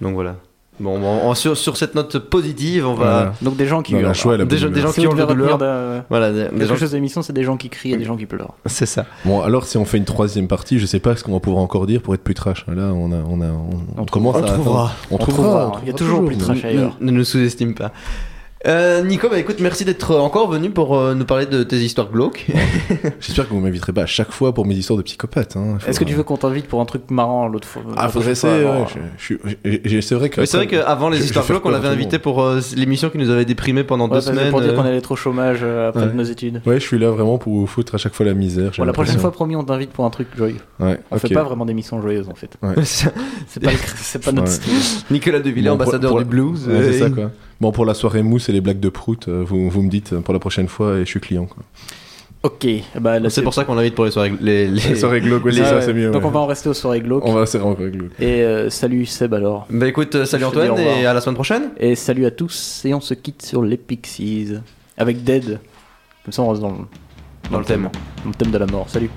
Donc voilà. Bon, bon, on- sur, sur cette note positive, on va. Voilà. Donc des gens qui hurlent. la Des gens- des gens Si qui de douleur. de- Voilà, des, des quelque gens- chose d'émission, c'est des gens qui crient et des gens qui pleurent. C'est ça. Bon, alors si on fait une troisième partie, je sais pas ce qu'on va pouvoir encore dire pour être plus trash. Là, on a, on a, on, on commence on à. trouvera. On, On trouvera. trouvera. on Il y a trouvera toujours plus trash Ne, ailleurs. ne nous sous-estime pas. Euh, Nico, bah écoute, merci d'être encore venu pour euh, nous parler de tes histoires glauques. J'espère que vous m'inviterez pas à chaque fois pour mes histoires de psychopathes. Hein. Est-ce que tu veux qu'on t'invite pour un truc marrant l'autre fois Ah, l'autre faudrait fois, essayer. alors, ouais, je- je- je- j'ai- C'est vrai que. Oui, c'est vrai qu'avant les je- je histoires glauques, on peur à l'avait tout le invité pour euh, l'émission qui nous avait déprimé pendant Ouais, deux parce que semaines. pour dire euh, qu'on allait trop chômage euh, après Ouais. nos études. Ouais, je suis là vraiment pour vous foutre à chaque fois la misère. j'ai Bon, la prochaine l'impression. fois, promis, on t'invite pour un truc joyeux. Ouais, On ok. fait pas vraiment d'émissions joyeuses en fait. Ouais. C'est pas, le- c'est pas notre Ouais. style. Nicolas Bon, pour- ambassadeur pour du blues. Ouais, c'est euh, ça quoi. Bon, pour la soirée mousse et les blagues de prout, euh, vous, vous me dites euh, pour la prochaine fois et je suis client. Quoi. Ok, bah là C'est pour ça qu'on l'invite pour les soirées. Les, les... Les soirées glauques, ouais, c'est ça, ouais. c'est mieux. Donc ouais. on va en rester aux soirées glauques. On va se rendre avec glauque. Et euh, salut Seb alors. Bah écoute, euh, salut Antoine et à la semaine prochaine. Et salut à tous. Et on se quitte sur les Pixies. Avec Dead. Comme ça on reste dans le, Dans le thème. Dans le thème de la mort. Salut.